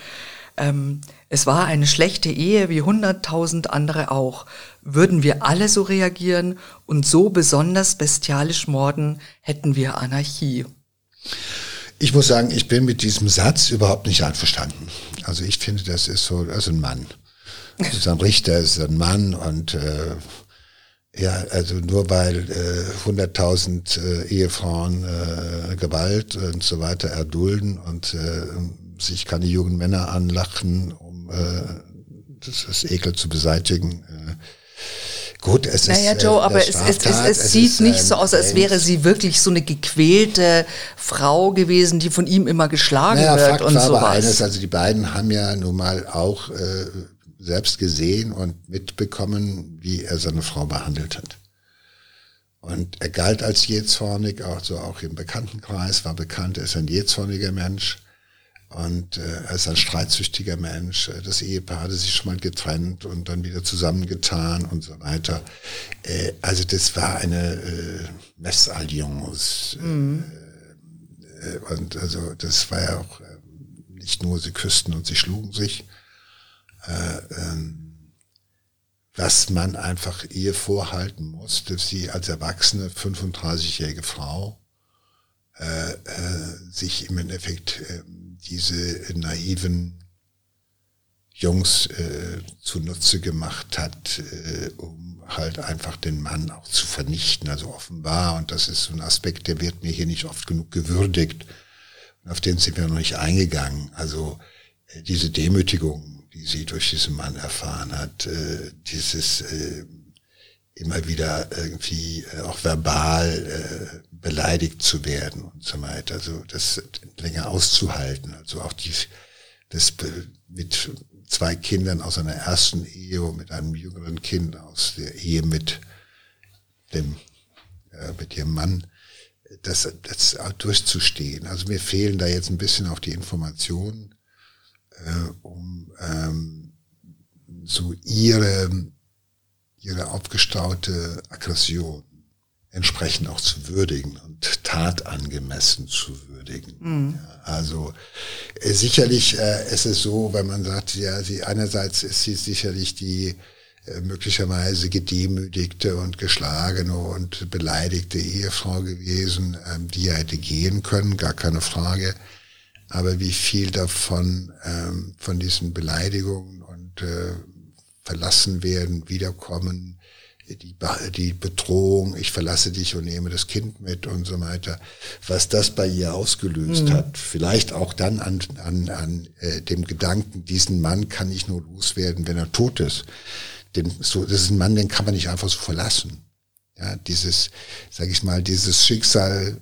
ähm, es war eine schlechte Ehe wie hunderttausend andere auch. Würden wir alle so reagieren und so besonders bestialisch morden, hätten wir Anarchie. Ich muss sagen, ich bin mit diesem Satz überhaupt nicht einverstanden. Also ich finde, das ist so, ist ein Mann. Das ist ein Richter, das ist ein Mann und äh, ja, also nur weil äh, 100.000 äh, Ehefrauen äh, Gewalt und so weiter erdulden und äh, sich keine jungen Männer anlachen, um äh, das, das Ekel zu beseitigen. Äh, Gut, es naja, ist. Naja, Joe, äh, aber es, es, es, es, sieht ist, nicht so aus, als wäre sie wirklich so eine gequälte Frau gewesen, die von ihm immer geschlagen naja, wird Fakt und war sowas. Aber eines, also die beiden haben ja nun mal auch äh, selbst gesehen und mitbekommen, wie er seine Frau behandelt hat. Und er galt als jähzornig, also auch im Bekanntenkreis war bekannt, er ist ein jähzorniger Mensch. Und äh, er ist ein streitsüchtiger Mensch. Das Ehepaar hatte sich schon mal getrennt und dann wieder zusammengetan und so weiter. Äh, also das war eine äh, Messalliance. Mhm. Äh, äh, und also das war ja auch äh, nicht nur, sie küssten und sie schlugen sich. Äh, ähm, was man einfach ihr vorhalten muss, dass sie als erwachsene 35-jährige Frau äh, äh, sich im Endeffekt äh, diese naiven Jungs äh, zunutze gemacht hat, äh, um halt einfach den Mann auch zu vernichten. Also offenbar, und das ist so ein Aspekt, der wird mir hier nicht oft genug gewürdigt, auf den sind wir noch nicht eingegangen. Also äh, diese Demütigung, die sie durch diesen Mann erfahren hat, äh, dieses äh, immer wieder irgendwie äh, auch verbal äh, beleidigt zu werden und so weiter. Also das länger auszuhalten. Also auch die, das mit zwei Kindern aus einer ersten Ehe und mit einem jüngeren Kind aus der Ehe mit dem, äh, mit ihrem Mann, das, das durchzustehen. Also mir fehlen da jetzt ein bisschen auch die Informationen, um ähm, so ihre ihre aufgestaute Aggression entsprechend auch zu würdigen und tatangemessen zu würdigen. Mhm. Also äh, sicherlich äh, ist es so, wenn man sagt, ja, sie einerseits ist sie sicherlich die äh, möglicherweise gedemütigte und geschlagene und beleidigte Ehefrau gewesen, ähm, die ja hätte gehen können, gar keine Frage. Aber wie viel davon ähm, von diesen Beleidigungen und äh, verlassen werden, wiederkommen, die, die Bedrohung, ich verlasse dich und nehme das Kind mit und so weiter, was das bei ihr ausgelöst mhm. hat. Vielleicht auch dann an, an, an äh, dem Gedanken, diesen Mann kann ich nur loswerden, wenn er tot ist. Den, so, das ist ein Mann, den kann man nicht einfach so verlassen. Ja, dieses, sag ich mal, dieses Schicksal,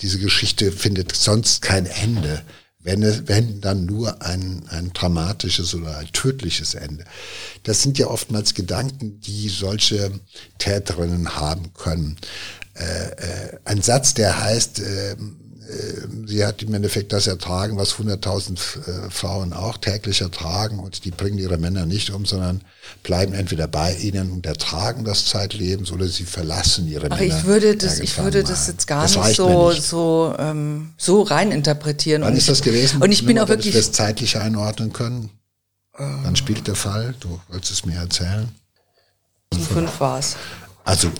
diese Geschichte findet sonst kein Ende. Wenn, wenn dann nur ein, ein dramatisches oder ein tödliches Ende. Das sind ja oftmals Gedanken, die solche Täterinnen haben können. Äh, äh, ein Satz, der heißt, äh, sie hat im Endeffekt das ertragen, was 100.000 äh, Frauen auch täglich ertragen und die bringen ihre Männer nicht um, sondern bleiben entweder bei ihnen und ertragen das Zeitlebens oder sie verlassen ihre Ach, Männer. Ich würde das, ich würde das jetzt gar das nicht so nicht. so ähm, so rein interpretieren. Wann ist das gewesen? Und ich bin auch wirklich, wir es zeitlich einordnen können. Wann spielt der Fall? Du wolltest es mir erzählen. Fünf war es. Also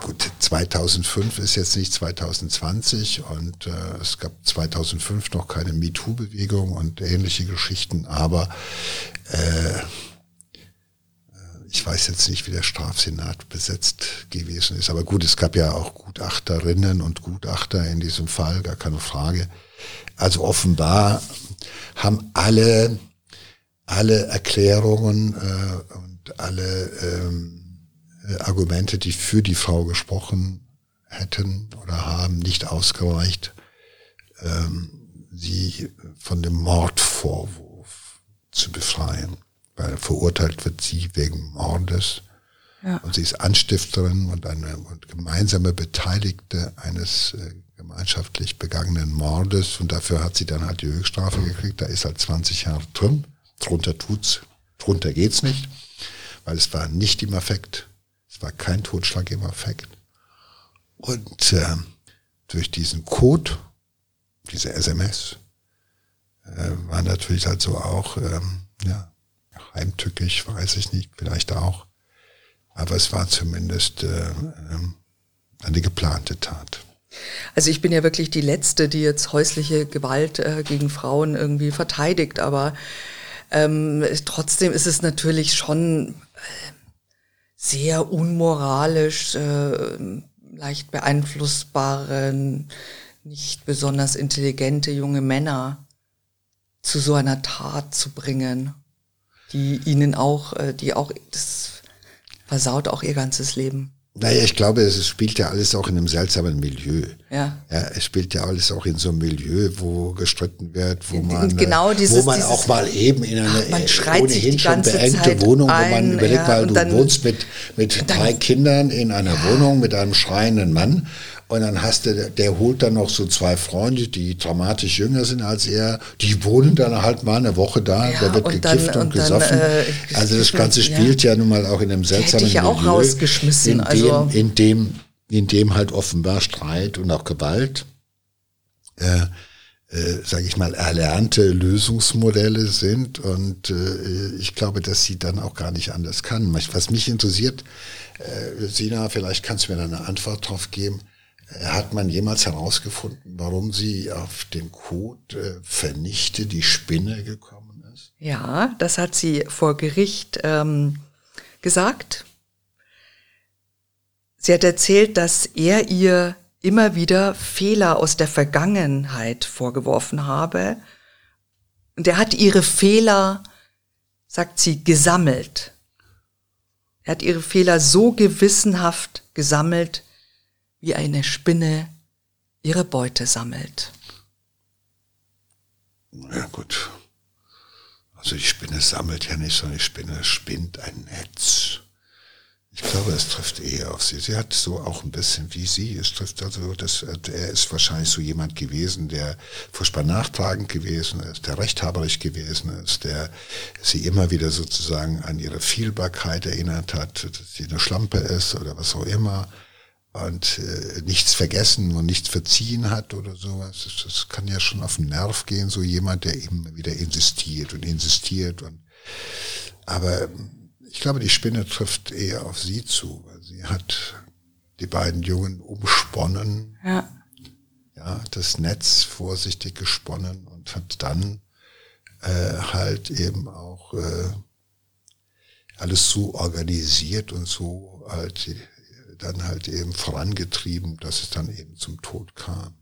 Gut, 2005 ist jetzt nicht 2020 und äh, es gab 2005 noch keine MeToo-Bewegung und ähnliche Geschichten, aber äh, ich weiß jetzt nicht, wie der Strafsenat besetzt gewesen ist. Aber gut, es gab ja auch Gutachterinnen und Gutachter in diesem Fall, gar keine Frage. Also offenbar haben alle, alle Erklärungen äh, und alle ähm, äh, Argumente, die für die Frau gesprochen hätten oder haben, nicht ausgereicht, ähm, sie von dem Mordvorwurf zu befreien. Weil verurteilt wird sie wegen Mordes. Ja. Und sie ist Anstifterin und eine und gemeinsame Beteiligte eines äh, gemeinschaftlich begangenen Mordes. Und dafür hat sie dann halt die Höchststrafe gekriegt. Da ist halt 20 Jahre drin. Drunter tut's, drunter geht's nicht, weil es war nicht im Affekt war kein Totschlag im Affekt. Und äh, durch diesen Code, diese SMS, äh, war natürlich also auch, ähm, ja, heimtückisch, weiß ich nicht, vielleicht auch. Aber es war zumindest äh, ähm, eine geplante Tat. Also ich bin ja wirklich die Letzte, die jetzt häusliche Gewalt äh, gegen Frauen irgendwie verteidigt, aber ähm, trotzdem ist es natürlich schon äh, sehr unmoralisch, äh, leicht beeinflussbaren, nicht besonders intelligente junge Männer zu so einer Tat zu bringen, die ihnen auch, äh, die auch, das versaut auch ihr ganzes Leben. Naja, ich glaube, es spielt ja alles auch in einem seltsamen Milieu. Ja. ja. Es spielt ja alles auch in so einem Milieu, wo gestritten wird, wo man, genau dieses, wo man dieses, auch mal eben in eine man schreit ohnehin schon beengte Zeit Wohnung, ein, wo man überlegt ja, mal, du dann, wohnst mit, mit drei Kindern in einer. Wohnung mit einem schreienden Mann und dann hast du, der holt dann noch so zwei Freunde, die dramatisch jünger sind als er. Die wohnen dann halt mal eine Woche da. Ja, da wird und gekifft dann, und, und, gesoffen. Dann, äh, also das Ganze spielt ja. ja nun mal auch in einem seltsamen Hätte ich ja auch Milieu, rausgeschmissen. In also dem, in dem, in dem halt offenbar Streit und auch Gewalt, äh, äh, sage ich mal, erlernte Lösungsmodelle sind. Und äh, ich glaube, dass sie dann auch gar nicht anders kann. Was mich interessiert, äh, Sina, vielleicht kannst du mir da eine Antwort drauf geben hat man jemals herausgefunden, warum sie auf den Code äh, vernichte die Spinne gekommen ist? Ja, das hat sie vor Gericht ähm, gesagt. Sie hat erzählt, dass er ihr immer wieder Fehler aus der Vergangenheit vorgeworfen habe. Und er hat ihre Fehler, sagt sie, gesammelt. Er hat ihre Fehler so gewissenhaft gesammelt, wie eine Spinne ihre Beute sammelt. Ja gut. Also die Spinne sammelt ja nicht, sondern die Spinne spinnt ein Netz. Ich glaube, es trifft eher auf sie. Sie hat so auch ein bisschen wie sie. Es trifft also, das, er ist wahrscheinlich so jemand gewesen, der furchtbar nachtragend gewesen ist, der rechthaberisch gewesen ist, der sie immer wieder sozusagen an ihre Fehlbarkeit erinnert hat, dass sie eine Schlampe ist oder was auch immer. Und äh, nichts vergessen und nichts verziehen hat oder sowas. Das, das kann ja schon auf den Nerv gehen, so jemand, der immer wieder insistiert und insistiert. Und aber ich glaube, die Spinne trifft eher auf sie zu, weil sie hat die beiden Jungen umsponnen. Ja. Ja, das Netz vorsichtig gesponnen und hat dann äh, halt eben auch äh, alles so organisiert und so halt dann halt eben vorangetrieben, dass es dann eben zum Tod kam.